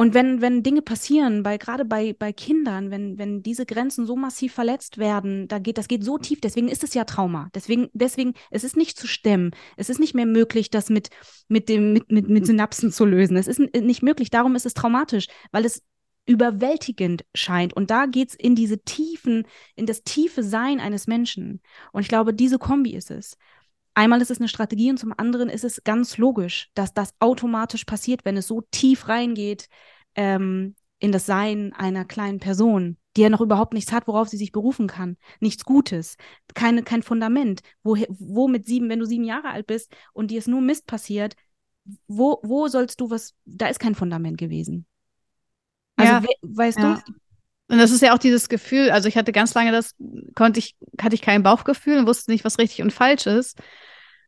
Und wenn, wenn Dinge passieren, bei, gerade bei, bei Kindern, wenn, wenn diese Grenzen so massiv verletzt werden, da geht, das geht so tief, deswegen ist es ja Trauma. Deswegen, deswegen, es ist nicht zu stemmen. Es ist nicht mehr möglich, das mit, mit dem, mit, mit, mit Synapsen zu lösen. Es ist nicht möglich, darum ist es traumatisch, weil es überwältigend scheint. Und da geht es in diese Tiefen, in das tiefe Sein eines Menschen. Und ich glaube, diese Kombi ist es. Einmal ist es eine Strategie und zum anderen ist es ganz logisch, dass das automatisch passiert, wenn es so tief reingeht ähm, in das Sein einer kleinen Person, die ja noch überhaupt nichts hat, worauf sie sich berufen kann. Nichts Gutes, keine, kein Fundament. Wo, wo mit sieben, wenn du sieben Jahre alt bist und dir ist nur Mist passiert, wo, wo sollst du was, da ist kein Fundament gewesen. Also ja. we weißt ja. du? Und das ist ja auch dieses Gefühl, also ich hatte ganz lange das, konnte ich, hatte ich kein Bauchgefühl und wusste nicht, was richtig und falsch ist.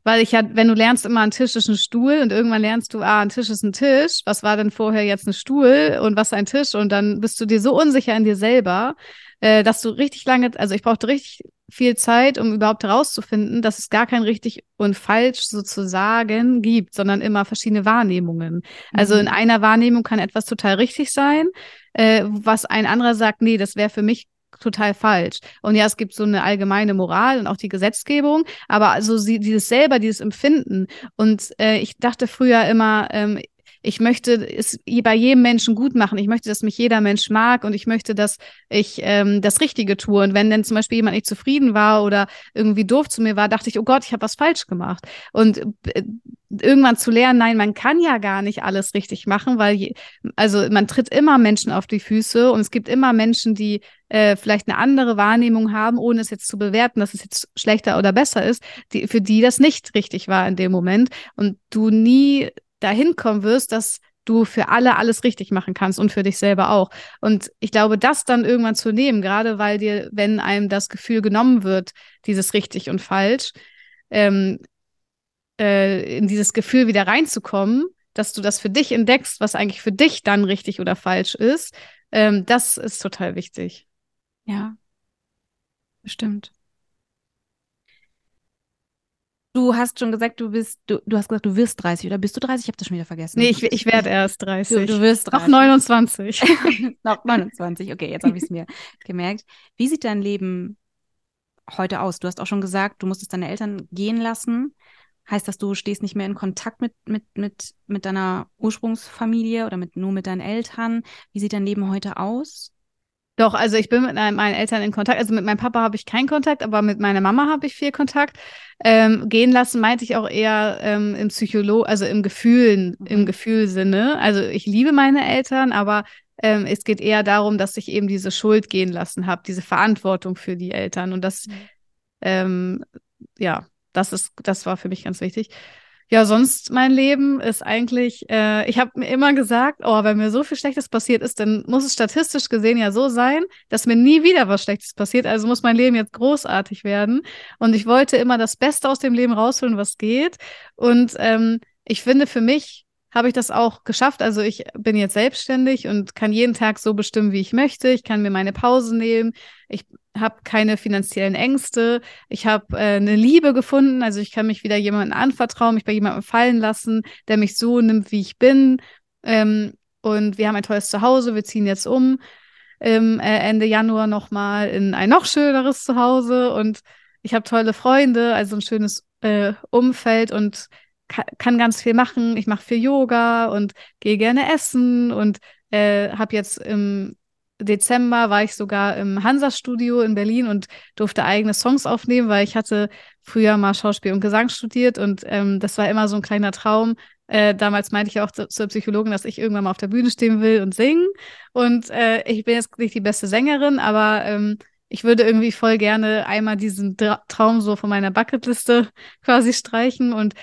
Weil ich ja, wenn du lernst immer, ein Tisch ist ein Stuhl und irgendwann lernst du, ah, ein Tisch ist ein Tisch, was war denn vorher jetzt ein Stuhl und was ein Tisch? Und dann bist du dir so unsicher in dir selber, äh, dass du richtig lange, also ich brauchte richtig viel Zeit, um überhaupt herauszufinden, dass es gar kein richtig und falsch sozusagen gibt, sondern immer verschiedene Wahrnehmungen. Mhm. Also in mhm. einer Wahrnehmung kann etwas total richtig sein, äh, was ein anderer sagt, nee, das wäre für mich total falsch. Und ja, es gibt so eine allgemeine Moral und auch die Gesetzgebung, aber also sie, dieses selber, dieses Empfinden. Und äh, ich dachte früher immer, ähm, ich möchte es bei jedem Menschen gut machen. Ich möchte, dass mich jeder Mensch mag und ich möchte, dass ich ähm, das Richtige tue. Und wenn dann zum Beispiel jemand nicht zufrieden war oder irgendwie doof zu mir war, dachte ich, oh Gott, ich habe was falsch gemacht. Und äh, irgendwann zu lernen, nein, man kann ja gar nicht alles richtig machen, weil je, also man tritt immer Menschen auf die Füße und es gibt immer Menschen, die äh, vielleicht eine andere Wahrnehmung haben, ohne es jetzt zu bewerten, dass es jetzt schlechter oder besser ist, die, für die das nicht richtig war in dem Moment und du nie dahin kommen wirst, dass du für alle alles richtig machen kannst und für dich selber auch. Und ich glaube, das dann irgendwann zu nehmen, gerade weil dir, wenn einem das Gefühl genommen wird, dieses richtig und falsch, ähm, äh, in dieses Gefühl wieder reinzukommen, dass du das für dich entdeckst, was eigentlich für dich dann richtig oder falsch ist, ähm, das ist total wichtig. Ja, bestimmt. Du hast schon gesagt, du bist, du, du hast gesagt, du wirst 30 oder bist du 30? Ich habe das schon wieder vergessen. Nee, ich, ich werde erst 30. Du, du wirst 30. Noch 29. Noch 29, okay, jetzt habe ich es mir gemerkt. Wie sieht dein Leben heute aus? Du hast auch schon gesagt, du musstest deine Eltern gehen lassen. Heißt das, du stehst nicht mehr in Kontakt mit, mit, mit, mit deiner Ursprungsfamilie oder mit, nur mit deinen Eltern? Wie sieht dein Leben heute aus? Doch, also ich bin mit meinen Eltern in Kontakt. Also mit meinem Papa habe ich keinen Kontakt, aber mit meiner Mama habe ich viel Kontakt. Ähm, gehen lassen meinte ich auch eher ähm, im Psycholo, also im Gefühlen, mhm. im Gefühlsinne. Also ich liebe meine Eltern, aber ähm, es geht eher darum, dass ich eben diese Schuld gehen lassen habe, diese Verantwortung für die Eltern. Und das, mhm. ähm, ja, das ist, das war für mich ganz wichtig. Ja, sonst mein Leben ist eigentlich, äh, ich habe mir immer gesagt, oh, wenn mir so viel Schlechtes passiert ist, dann muss es statistisch gesehen ja so sein, dass mir nie wieder was Schlechtes passiert. Also muss mein Leben jetzt großartig werden. Und ich wollte immer das Beste aus dem Leben rausholen, was geht. Und ähm, ich finde, für mich habe ich das auch geschafft. Also ich bin jetzt selbstständig und kann jeden Tag so bestimmen, wie ich möchte. Ich kann mir meine Pause nehmen. Ich habe keine finanziellen Ängste, ich habe äh, eine Liebe gefunden, also ich kann mich wieder jemandem anvertrauen, mich bei jemandem fallen lassen, der mich so nimmt, wie ich bin. Ähm, und wir haben ein tolles Zuhause, wir ziehen jetzt um im äh, Ende Januar nochmal in ein noch schöneres Zuhause und ich habe tolle Freunde, also ein schönes äh, Umfeld und kann ganz viel machen. Ich mache viel Yoga und gehe gerne essen und äh, habe jetzt im Dezember war ich sogar im Hansa-Studio in Berlin und durfte eigene Songs aufnehmen, weil ich hatte früher mal Schauspiel und Gesang studiert und ähm, das war immer so ein kleiner Traum. Äh, damals meinte ich auch zu, zur Psychologin, dass ich irgendwann mal auf der Bühne stehen will und singen. Und äh, ich bin jetzt nicht die beste Sängerin, aber ähm, ich würde irgendwie voll gerne einmal diesen Tra Traum so von meiner Bucketliste quasi streichen. Und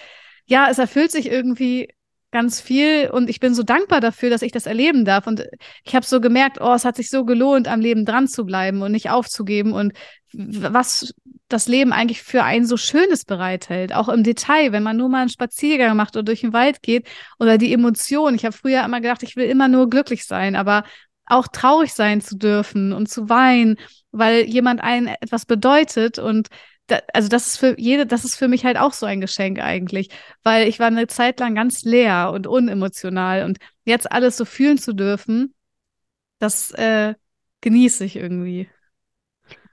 ja, es erfüllt sich irgendwie ganz viel und ich bin so dankbar dafür, dass ich das erleben darf. Und ich habe so gemerkt, oh, es hat sich so gelohnt, am Leben dran zu bleiben und nicht aufzugeben und was das Leben eigentlich für ein so Schönes bereithält, auch im Detail, wenn man nur mal einen Spaziergang macht oder durch den Wald geht oder die Emotionen. Ich habe früher immer gedacht, ich will immer nur glücklich sein, aber auch traurig sein zu dürfen und zu weinen, weil jemand einen etwas bedeutet und da, also das ist für jede, das ist für mich halt auch so ein Geschenk eigentlich, weil ich war eine Zeit lang ganz leer und unemotional und jetzt alles so fühlen zu dürfen, das äh, genieße ich irgendwie.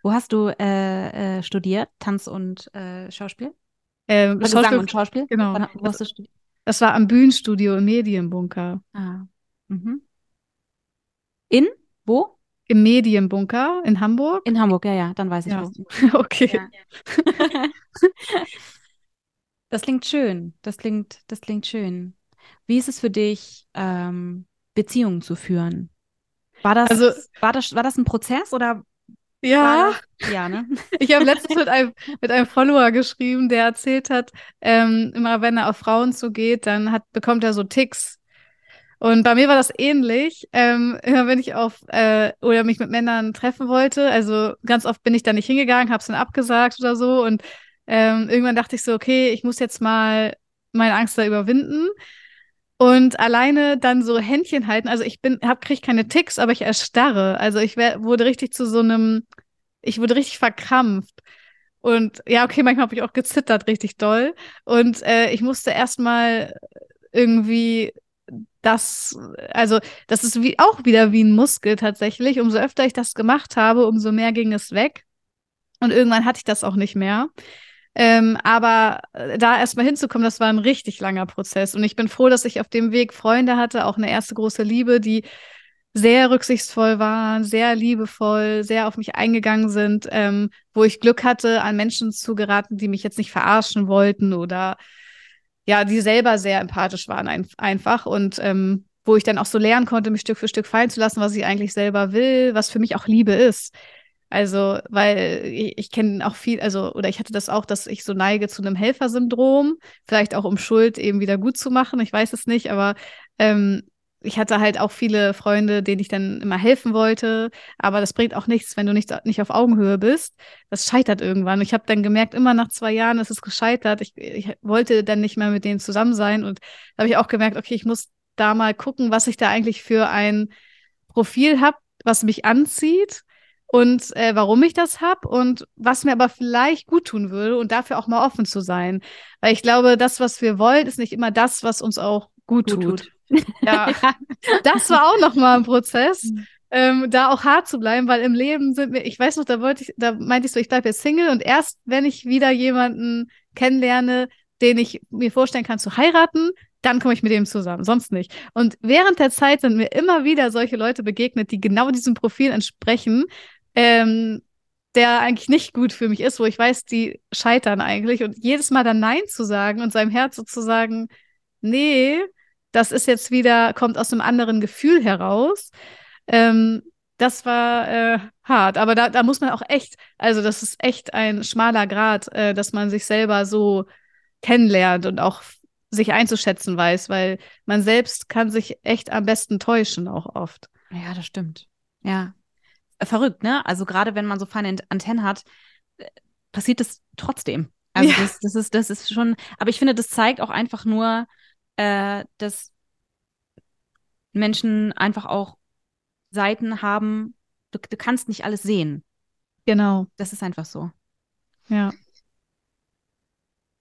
Wo hast du äh, äh, studiert? Tanz und äh, Schauspiel? Ähm, Schauspiel? Gesang und Schauspiel? Genau. Wann, wo hast du studiert? Das war am Bühnenstudio im Medienbunker. Ah. Mhm. In? Wo? Im Medienbunker in Hamburg? In Hamburg, ja, ja, dann weiß ich ja. wo. okay. Ja. das klingt schön. Das klingt, das klingt schön. Wie ist es für dich, ähm, Beziehungen zu führen? War das, also, war das, war das ein Prozess oder? Ja. Das, ja, ne? ich habe letztens mit einem, mit einem Follower geschrieben, der erzählt hat, ähm, immer wenn er auf Frauen zugeht, dann hat, bekommt er so Ticks und bei mir war das ähnlich. Ähm, immer wenn ich auf äh, oder mich mit Männern treffen wollte, also ganz oft bin ich da nicht hingegangen, habe es dann abgesagt oder so. Und ähm, irgendwann dachte ich so, okay, ich muss jetzt mal meine Angst da überwinden. Und alleine dann so Händchen halten. Also ich bin, hab, krieg keine Ticks, aber ich erstarre. Also ich wär, wurde richtig zu so einem, ich wurde richtig verkrampft. Und ja, okay, manchmal habe ich auch gezittert richtig doll. Und äh, ich musste erstmal irgendwie das, also das ist wie, auch wieder wie ein Muskel tatsächlich. Umso öfter ich das gemacht habe, umso mehr ging es weg. Und irgendwann hatte ich das auch nicht mehr. Ähm, aber äh, da erstmal hinzukommen, das war ein richtig langer Prozess. Und ich bin froh, dass ich auf dem Weg Freunde hatte, auch eine erste große Liebe, die sehr rücksichtsvoll waren, sehr liebevoll, sehr auf mich eingegangen sind, ähm, wo ich Glück hatte, an Menschen zu geraten, die mich jetzt nicht verarschen wollten oder ja, die selber sehr empathisch waren ein, einfach und ähm, wo ich dann auch so lernen konnte, mich Stück für Stück fallen zu lassen, was ich eigentlich selber will, was für mich auch Liebe ist. Also, weil ich, ich kenne auch viel, also, oder ich hatte das auch, dass ich so neige zu einem Helfersyndrom, vielleicht auch um Schuld eben wieder gut zu machen, ich weiß es nicht, aber ähm, ich hatte halt auch viele Freunde, denen ich dann immer helfen wollte, aber das bringt auch nichts, wenn du nicht, nicht auf Augenhöhe bist. Das scheitert irgendwann. Ich habe dann gemerkt, immer nach zwei Jahren ist es gescheitert. Ich, ich wollte dann nicht mehr mit denen zusammen sein und da habe ich auch gemerkt, okay, ich muss da mal gucken, was ich da eigentlich für ein Profil habe, was mich anzieht und äh, warum ich das habe und was mir aber vielleicht gut tun würde und dafür auch mal offen zu sein. Weil ich glaube, das, was wir wollen, ist nicht immer das, was uns auch gut, gut tut. tut. Ja, das war auch nochmal ein Prozess, mhm. ähm, da auch hart zu bleiben, weil im Leben sind wir, ich weiß noch, da wollte ich, da meinte ich so, ich bleibe jetzt Single und erst wenn ich wieder jemanden kennenlerne, den ich mir vorstellen kann zu heiraten, dann komme ich mit dem zusammen, sonst nicht. Und während der Zeit sind mir immer wieder solche Leute begegnet, die genau diesem Profil entsprechen, ähm, der eigentlich nicht gut für mich ist, wo ich weiß, die scheitern eigentlich. Und jedes Mal dann Nein zu sagen und seinem Herz sozusagen, nee, das ist jetzt wieder, kommt aus einem anderen Gefühl heraus. Ähm, das war äh, hart, aber da, da muss man auch echt, also das ist echt ein schmaler Grad, äh, dass man sich selber so kennenlernt und auch sich einzuschätzen weiß, weil man selbst kann sich echt am besten täuschen auch oft. Ja, das stimmt. Ja, verrückt, ne? Also gerade wenn man so feine Antennen hat, äh, passiert das trotzdem. Also ja. das, das, ist, das ist schon, aber ich finde, das zeigt auch einfach nur, äh, dass Menschen einfach auch Seiten haben, du, du kannst nicht alles sehen. Genau. Das ist einfach so. Ja.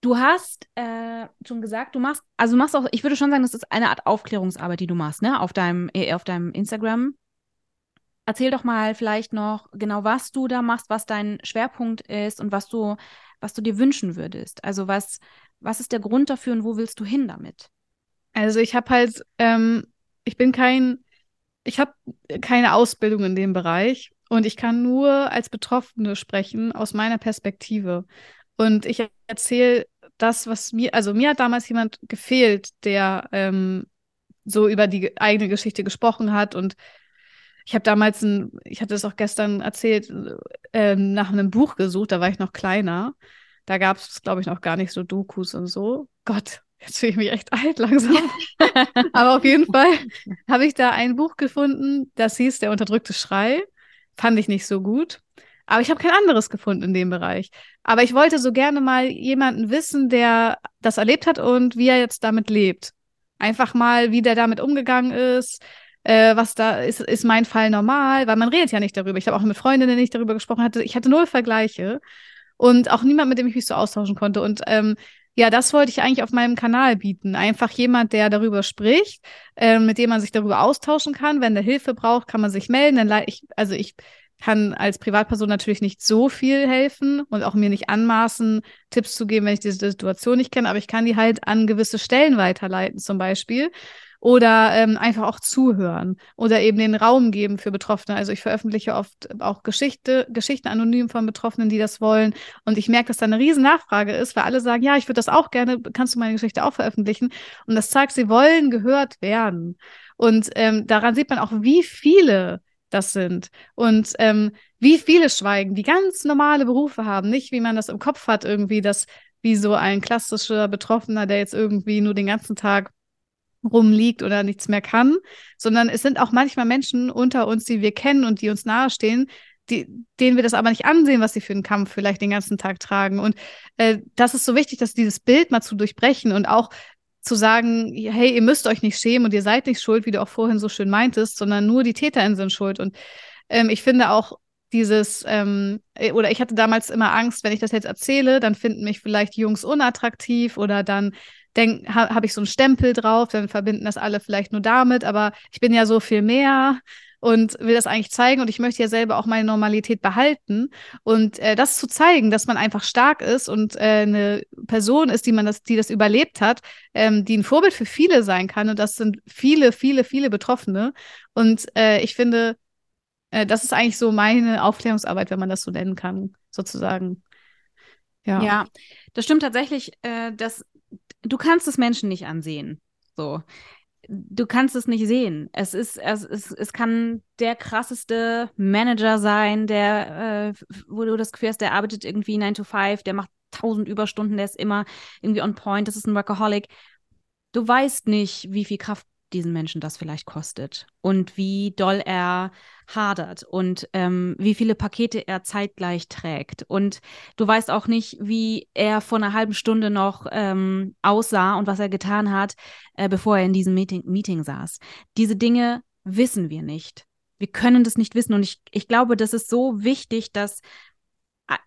Du hast äh, schon gesagt, du machst, also du machst auch, ich würde schon sagen, das ist eine Art Aufklärungsarbeit, die du machst, ne? Auf deinem, äh, auf deinem Instagram. Erzähl doch mal vielleicht noch genau, was du da machst, was dein Schwerpunkt ist und was du, was du dir wünschen würdest. Also was, was ist der Grund dafür und wo willst du hin damit? Also ich habe halt, ähm, ich bin kein, ich habe keine Ausbildung in dem Bereich und ich kann nur als Betroffene sprechen aus meiner Perspektive. Und ich erzähle das, was mir, also mir hat damals jemand gefehlt, der ähm, so über die eigene Geschichte gesprochen hat und ich habe damals ein, ich hatte es auch gestern erzählt, äh, nach einem Buch gesucht, da war ich noch kleiner. Da gab es, glaube ich, noch gar nicht so Dokus und so. Gott, jetzt fühle ich mich echt alt langsam. Aber auf jeden Fall habe ich da ein Buch gefunden, das hieß Der unterdrückte Schrei. Fand ich nicht so gut. Aber ich habe kein anderes gefunden in dem Bereich. Aber ich wollte so gerne mal jemanden wissen, der das erlebt hat und wie er jetzt damit lebt. Einfach mal, wie der damit umgegangen ist, äh, was da ist, ist mein Fall normal, weil man redet ja nicht darüber. Ich habe auch mit Freundinnen nicht darüber gesprochen, hatte, ich hatte null Vergleiche und auch niemand, mit dem ich mich so austauschen konnte. Und ähm, ja, das wollte ich eigentlich auf meinem Kanal bieten. Einfach jemand, der darüber spricht, äh, mit dem man sich darüber austauschen kann. Wenn der Hilfe braucht, kann man sich melden. Dann ich, also ich kann als Privatperson natürlich nicht so viel helfen und auch mir nicht anmaßen, Tipps zu geben, wenn ich diese Situation nicht kenne, aber ich kann die halt an gewisse Stellen weiterleiten, zum Beispiel oder ähm, einfach auch zuhören oder eben den Raum geben für Betroffene. Also ich veröffentliche oft auch Geschichte, Geschichten anonym von Betroffenen, die das wollen. Und ich merke, dass da eine riesen Nachfrage ist, weil alle sagen, ja, ich würde das auch gerne, kannst du meine Geschichte auch veröffentlichen? Und das zeigt, sie wollen gehört werden. Und ähm, daran sieht man auch, wie viele das sind und ähm, wie viele schweigen, die ganz normale Berufe haben, nicht wie man das im Kopf hat, irgendwie, dass wie so ein klassischer Betroffener, der jetzt irgendwie nur den ganzen Tag rumliegt oder nichts mehr kann, sondern es sind auch manchmal Menschen unter uns, die wir kennen und die uns nahestehen, die, denen wir das aber nicht ansehen, was sie für einen Kampf vielleicht den ganzen Tag tragen. Und äh, das ist so wichtig, dass dieses Bild mal zu durchbrechen und auch zu sagen, hey, ihr müsst euch nicht schämen und ihr seid nicht schuld, wie du auch vorhin so schön meintest, sondern nur die TäterInnen sind schuld. Und ähm, ich finde auch dieses, ähm, äh, oder ich hatte damals immer Angst, wenn ich das jetzt erzähle, dann finden mich vielleicht Jungs unattraktiv oder dann ha, habe ich so einen Stempel drauf, dann verbinden das alle vielleicht nur damit, aber ich bin ja so viel mehr und will das eigentlich zeigen und ich möchte ja selber auch meine Normalität behalten. Und äh, das zu zeigen, dass man einfach stark ist und äh, eine Person ist, die man das, die das überlebt hat, ähm, die ein Vorbild für viele sein kann und das sind viele, viele, viele Betroffene. Und äh, ich finde, äh, das ist eigentlich so meine Aufklärungsarbeit, wenn man das so nennen kann, sozusagen. Ja, ja das stimmt tatsächlich, äh, dass du kannst es Menschen nicht ansehen. So. Du kannst es nicht sehen. Es ist, es, es, es kann der krasseste Manager sein, der, äh, wo du das Gefühl hast, der arbeitet irgendwie 9 to 5, der macht tausend Überstunden, der ist immer irgendwie on point, das ist ein Workaholic. Du weißt nicht, wie viel Kraft diesen Menschen das vielleicht kostet und wie doll er hadert und ähm, wie viele Pakete er zeitgleich trägt. Und du weißt auch nicht, wie er vor einer halben Stunde noch ähm, aussah und was er getan hat, äh, bevor er in diesem Meeting, Meeting saß. Diese Dinge wissen wir nicht. Wir können das nicht wissen. Und ich, ich glaube, das ist so wichtig, dass äh,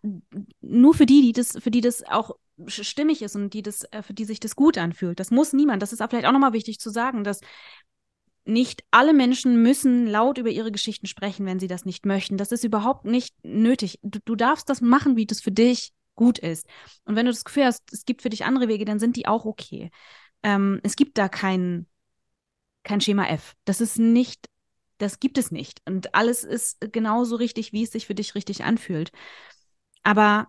nur für die, die das, für die das auch stimmig ist und die das, äh, für die sich das gut anfühlt. Das muss niemand. Das ist vielleicht auch nochmal wichtig zu sagen, dass nicht alle Menschen müssen laut über ihre Geschichten sprechen, wenn sie das nicht möchten. Das ist überhaupt nicht nötig. Du, du darfst das machen, wie das für dich gut ist. Und wenn du das Gefühl hast, es gibt für dich andere Wege, dann sind die auch okay. ähm, es gibt da kein, kein Schema F. Das ist nicht, das gibt es nicht. Und alles ist genauso richtig, wie es sich für dich richtig anfühlt. Aber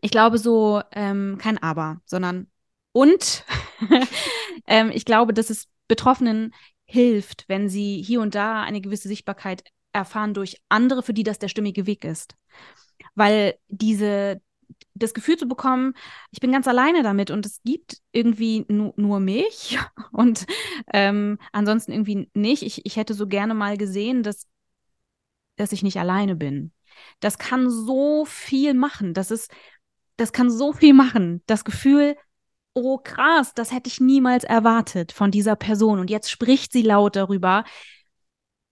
ich glaube so, ähm, kein Aber, sondern und ähm, ich glaube, dass es Betroffenen hilft, wenn sie hier und da eine gewisse Sichtbarkeit erfahren durch andere, für die das der stimmige Weg ist. Weil diese, das Gefühl zu bekommen, ich bin ganz alleine damit und es gibt irgendwie nu nur mich und ähm, ansonsten irgendwie nicht. Ich, ich hätte so gerne mal gesehen, dass, dass ich nicht alleine bin. Das kann so viel machen. Das ist, das kann so viel machen. Das Gefühl, oh krass, das hätte ich niemals erwartet von dieser Person. Und jetzt spricht sie laut darüber.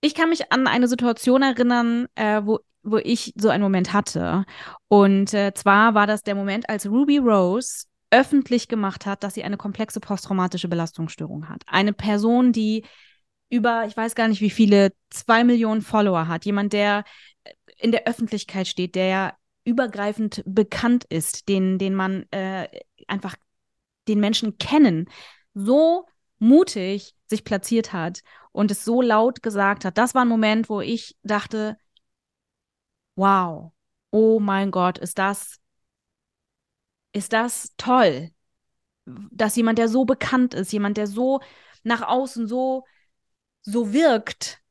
Ich kann mich an eine Situation erinnern, äh, wo, wo ich so einen Moment hatte. Und äh, zwar war das der Moment, als Ruby Rose öffentlich gemacht hat, dass sie eine komplexe posttraumatische Belastungsstörung hat. Eine Person, die über, ich weiß gar nicht wie viele, zwei Millionen Follower hat. Jemand, der in der Öffentlichkeit steht, der übergreifend bekannt ist, den, den man äh, einfach den Menschen kennen, so mutig sich platziert hat und es so laut gesagt hat. Das war ein Moment, wo ich dachte, wow, oh mein Gott, ist das, ist das toll, dass jemand, der so bekannt ist, jemand, der so nach außen so, so wirkt,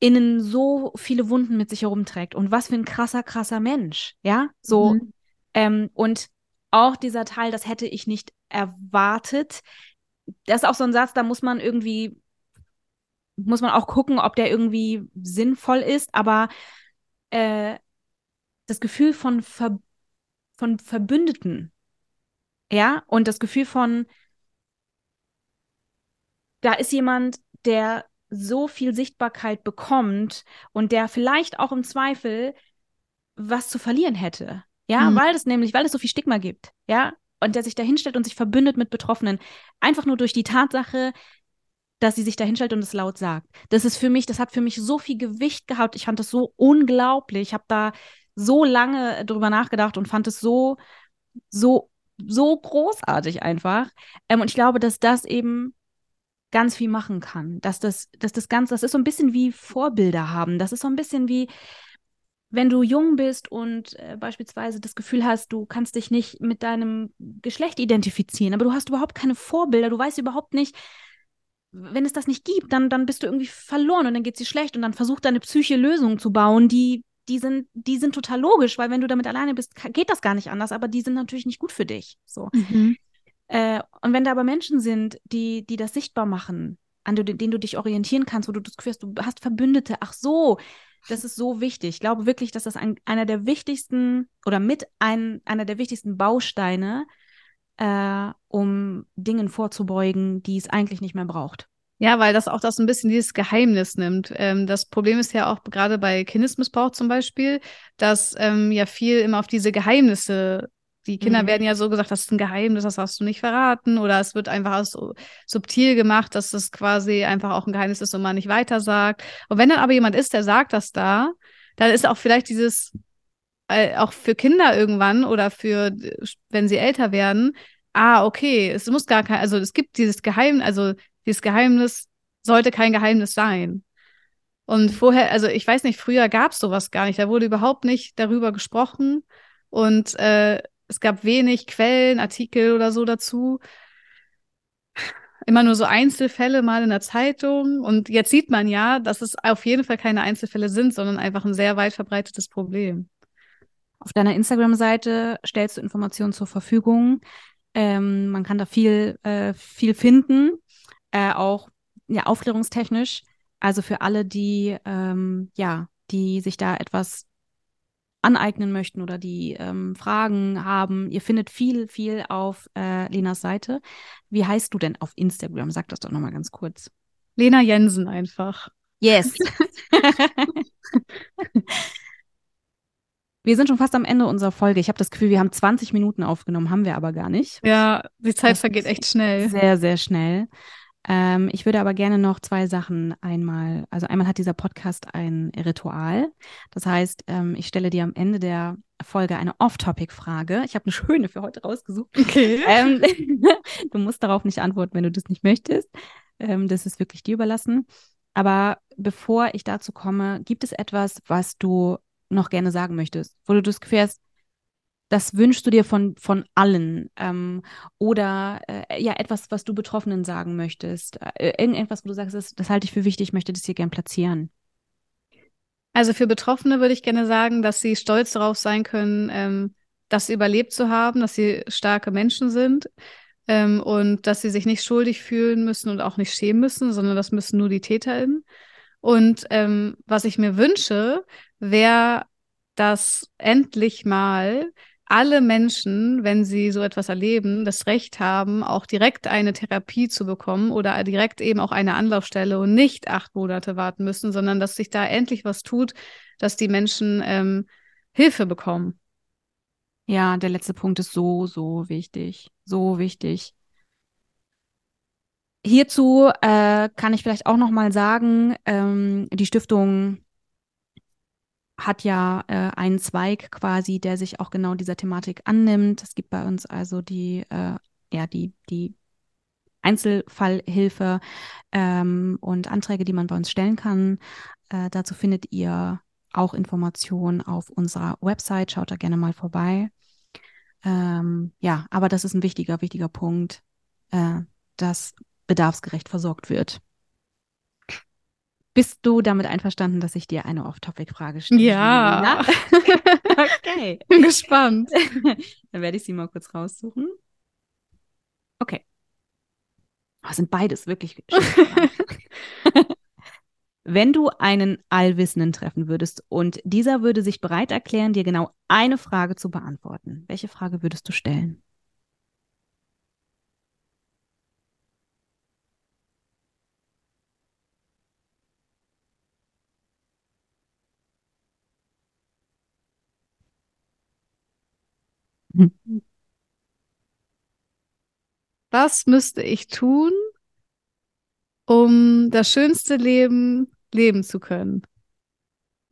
innen so viele Wunden mit sich herumträgt. Und was für ein krasser, krasser Mensch, ja? So, mhm. ähm, und auch dieser Teil, das hätte ich nicht erwartet. Das ist auch so ein Satz, da muss man irgendwie, muss man auch gucken, ob der irgendwie sinnvoll ist, aber äh, das Gefühl von, Ver von Verbündeten, ja, und das Gefühl von, da ist jemand, der so viel Sichtbarkeit bekommt und der vielleicht auch im Zweifel was zu verlieren hätte. Ja, mhm. weil es nämlich, weil es so viel Stigma gibt. Ja, und der sich da hinstellt und sich verbündet mit Betroffenen. Einfach nur durch die Tatsache, dass sie sich da hinstellt und es laut sagt. Das ist für mich, das hat für mich so viel Gewicht gehabt. Ich fand das so unglaublich. Ich habe da so lange drüber nachgedacht und fand es so, so, so großartig einfach. Ähm, und ich glaube, dass das eben ganz viel machen kann. Dass das, dass das Ganze, das ist so ein bisschen wie Vorbilder haben. Das ist so ein bisschen wie, wenn du jung bist und äh, beispielsweise das Gefühl hast, du kannst dich nicht mit deinem Geschlecht identifizieren, aber du hast überhaupt keine Vorbilder, du weißt überhaupt nicht, wenn es das nicht gibt, dann, dann bist du irgendwie verloren und dann geht es dir schlecht und dann versucht deine Psyche Lösungen zu bauen, die, die, sind, die sind total logisch, weil wenn du damit alleine bist, geht das gar nicht anders, aber die sind natürlich nicht gut für dich. So. Mhm. Äh, und wenn da aber Menschen sind, die, die das sichtbar machen, an denen du dich orientieren kannst, wo du das Gefühl hast, du hast Verbündete, ach so, das ist so wichtig. Ich glaube wirklich, dass das ein, einer der wichtigsten oder mit ein, einer der wichtigsten Bausteine, äh, um Dingen vorzubeugen, die es eigentlich nicht mehr braucht. Ja, weil das auch das ein bisschen dieses Geheimnis nimmt. Ähm, das Problem ist ja auch gerade bei Kindesmissbrauch zum Beispiel, dass ähm, ja viel immer auf diese Geheimnisse die Kinder mhm. werden ja so gesagt, das ist ein Geheimnis, das hast du nicht verraten. Oder es wird einfach so subtil gemacht, dass das quasi einfach auch ein Geheimnis ist und man nicht weiter sagt. Und wenn dann aber jemand ist, der sagt das da, dann ist auch vielleicht dieses, äh, auch für Kinder irgendwann oder für, wenn sie älter werden, ah, okay, es muss gar kein, also es gibt dieses Geheimnis, also dieses Geheimnis sollte kein Geheimnis sein. Und vorher, also ich weiß nicht, früher gab es sowas gar nicht. Da wurde überhaupt nicht darüber gesprochen. Und äh, es gab wenig Quellen, Artikel oder so dazu. Immer nur so Einzelfälle mal in der Zeitung. Und jetzt sieht man ja, dass es auf jeden Fall keine Einzelfälle sind, sondern einfach ein sehr weit verbreitetes Problem. Auf deiner Instagram-Seite stellst du Informationen zur Verfügung. Ähm, man kann da viel, äh, viel finden, äh, auch ja, aufklärungstechnisch. Also für alle, die ähm, ja, die sich da etwas aneignen möchten oder die ähm, Fragen haben. Ihr findet viel, viel auf äh, Lenas Seite. Wie heißt du denn auf Instagram? Sag das doch nochmal ganz kurz. Lena Jensen einfach. Yes. wir sind schon fast am Ende unserer Folge. Ich habe das Gefühl, wir haben 20 Minuten aufgenommen, haben wir aber gar nicht. Ja, die Zeit das vergeht echt schnell. Sehr, sehr schnell. Ähm, ich würde aber gerne noch zwei Sachen einmal, also einmal hat dieser Podcast ein Ritual. Das heißt, ähm, ich stelle dir am Ende der Folge eine Off-Topic-Frage. Ich habe eine schöne für heute rausgesucht. Okay. Ähm, du musst darauf nicht antworten, wenn du das nicht möchtest. Ähm, das ist wirklich dir überlassen. Aber bevor ich dazu komme, gibt es etwas, was du noch gerne sagen möchtest, wo du das Gefühl hast, das wünschst du dir von, von allen ähm, oder äh, ja, etwas, was du Betroffenen sagen möchtest, äh, irgendetwas, wo du sagst, das, das halte ich für wichtig, ich möchte das hier gern platzieren. Also für Betroffene würde ich gerne sagen, dass sie stolz darauf sein können, ähm, das überlebt zu haben, dass sie starke Menschen sind ähm, und dass sie sich nicht schuldig fühlen müssen und auch nicht schämen müssen, sondern das müssen nur die TäterInnen. Und ähm, was ich mir wünsche, wäre, dass endlich mal alle Menschen, wenn sie so etwas erleben, das Recht haben, auch direkt eine Therapie zu bekommen oder direkt eben auch eine Anlaufstelle und nicht acht Monate warten müssen, sondern dass sich da endlich was tut, dass die Menschen ähm, Hilfe bekommen. Ja, der letzte Punkt ist so, so wichtig. So wichtig. Hierzu äh, kann ich vielleicht auch noch mal sagen, ähm, die Stiftung hat ja äh, einen Zweig quasi, der sich auch genau dieser Thematik annimmt. Es gibt bei uns also die, äh, ja, die, die Einzelfallhilfe ähm, und Anträge, die man bei uns stellen kann. Äh, dazu findet ihr auch Informationen auf unserer Website. Schaut da gerne mal vorbei. Ähm, ja, aber das ist ein wichtiger, wichtiger Punkt, äh, dass bedarfsgerecht versorgt wird. Bist du damit einverstanden, dass ich dir eine Off-Topic-Frage stelle? Ja. okay. Bin gespannt. Dann werde ich sie mal kurz raussuchen. Okay. Oh, sind beides wirklich. Wenn du einen Allwissenden treffen würdest und dieser würde sich bereit erklären, dir genau eine Frage zu beantworten, welche Frage würdest du stellen? Was müsste ich tun, um das schönste Leben leben zu können?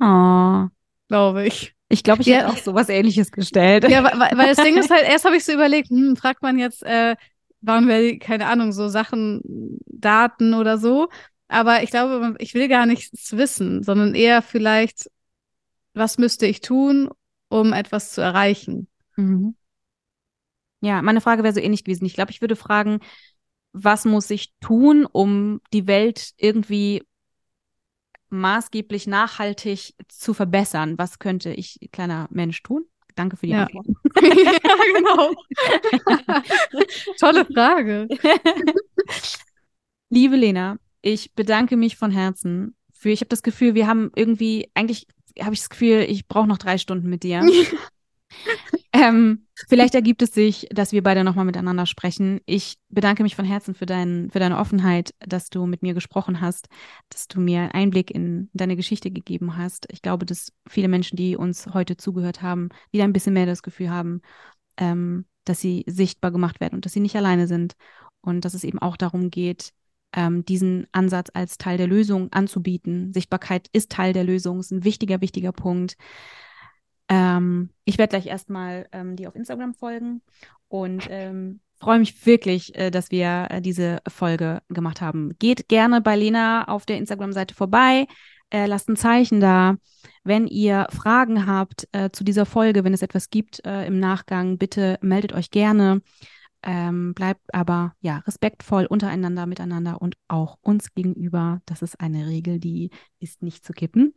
Oh. Glaube ich. Ich glaube, ich ja. hätte auch sowas ähnliches gestellt. Ja, weil, weil das Ding ist halt, erst habe ich so überlegt, hm, fragt man jetzt, äh, waren wir, keine Ahnung, so Sachen, Daten oder so. Aber ich glaube, ich will gar nichts wissen, sondern eher vielleicht, was müsste ich tun, um etwas zu erreichen? Mhm. Ja, meine Frage wäre so ähnlich gewesen. Ich glaube, ich würde fragen, was muss ich tun, um die Welt irgendwie maßgeblich nachhaltig zu verbessern? Was könnte ich, kleiner Mensch, tun? Danke für die ja. Antwort. ja, genau. Tolle Frage. Liebe Lena, ich bedanke mich von Herzen für, ich habe das Gefühl, wir haben irgendwie, eigentlich habe ich das Gefühl, ich brauche noch drei Stunden mit dir. ähm, vielleicht ergibt es sich, dass wir beide nochmal miteinander sprechen. Ich bedanke mich von Herzen für, dein, für deine Offenheit, dass du mit mir gesprochen hast, dass du mir einen Einblick in deine Geschichte gegeben hast. Ich glaube, dass viele Menschen, die uns heute zugehört haben, wieder ein bisschen mehr das Gefühl haben, ähm, dass sie sichtbar gemacht werden und dass sie nicht alleine sind. Und dass es eben auch darum geht, ähm, diesen Ansatz als Teil der Lösung anzubieten. Sichtbarkeit ist Teil der Lösung, ist ein wichtiger, wichtiger Punkt. Ähm, ich werde gleich erstmal ähm, die auf Instagram folgen und ähm, freue mich wirklich, äh, dass wir äh, diese Folge gemacht haben. Geht gerne bei Lena auf der Instagram-Seite vorbei. Äh, lasst ein Zeichen da. Wenn ihr Fragen habt äh, zu dieser Folge, wenn es etwas gibt äh, im Nachgang, bitte meldet euch gerne. Ähm, bleibt aber ja respektvoll untereinander, miteinander und auch uns gegenüber. Das ist eine Regel, die ist nicht zu kippen.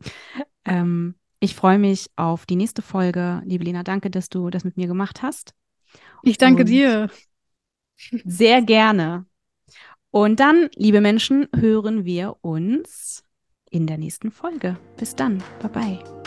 Ähm, ich freue mich auf die nächste Folge. Liebe Lena, danke, dass du das mit mir gemacht hast. Ich danke Und dir. Sehr gerne. Und dann, liebe Menschen, hören wir uns in der nächsten Folge. Bis dann. Bye bye.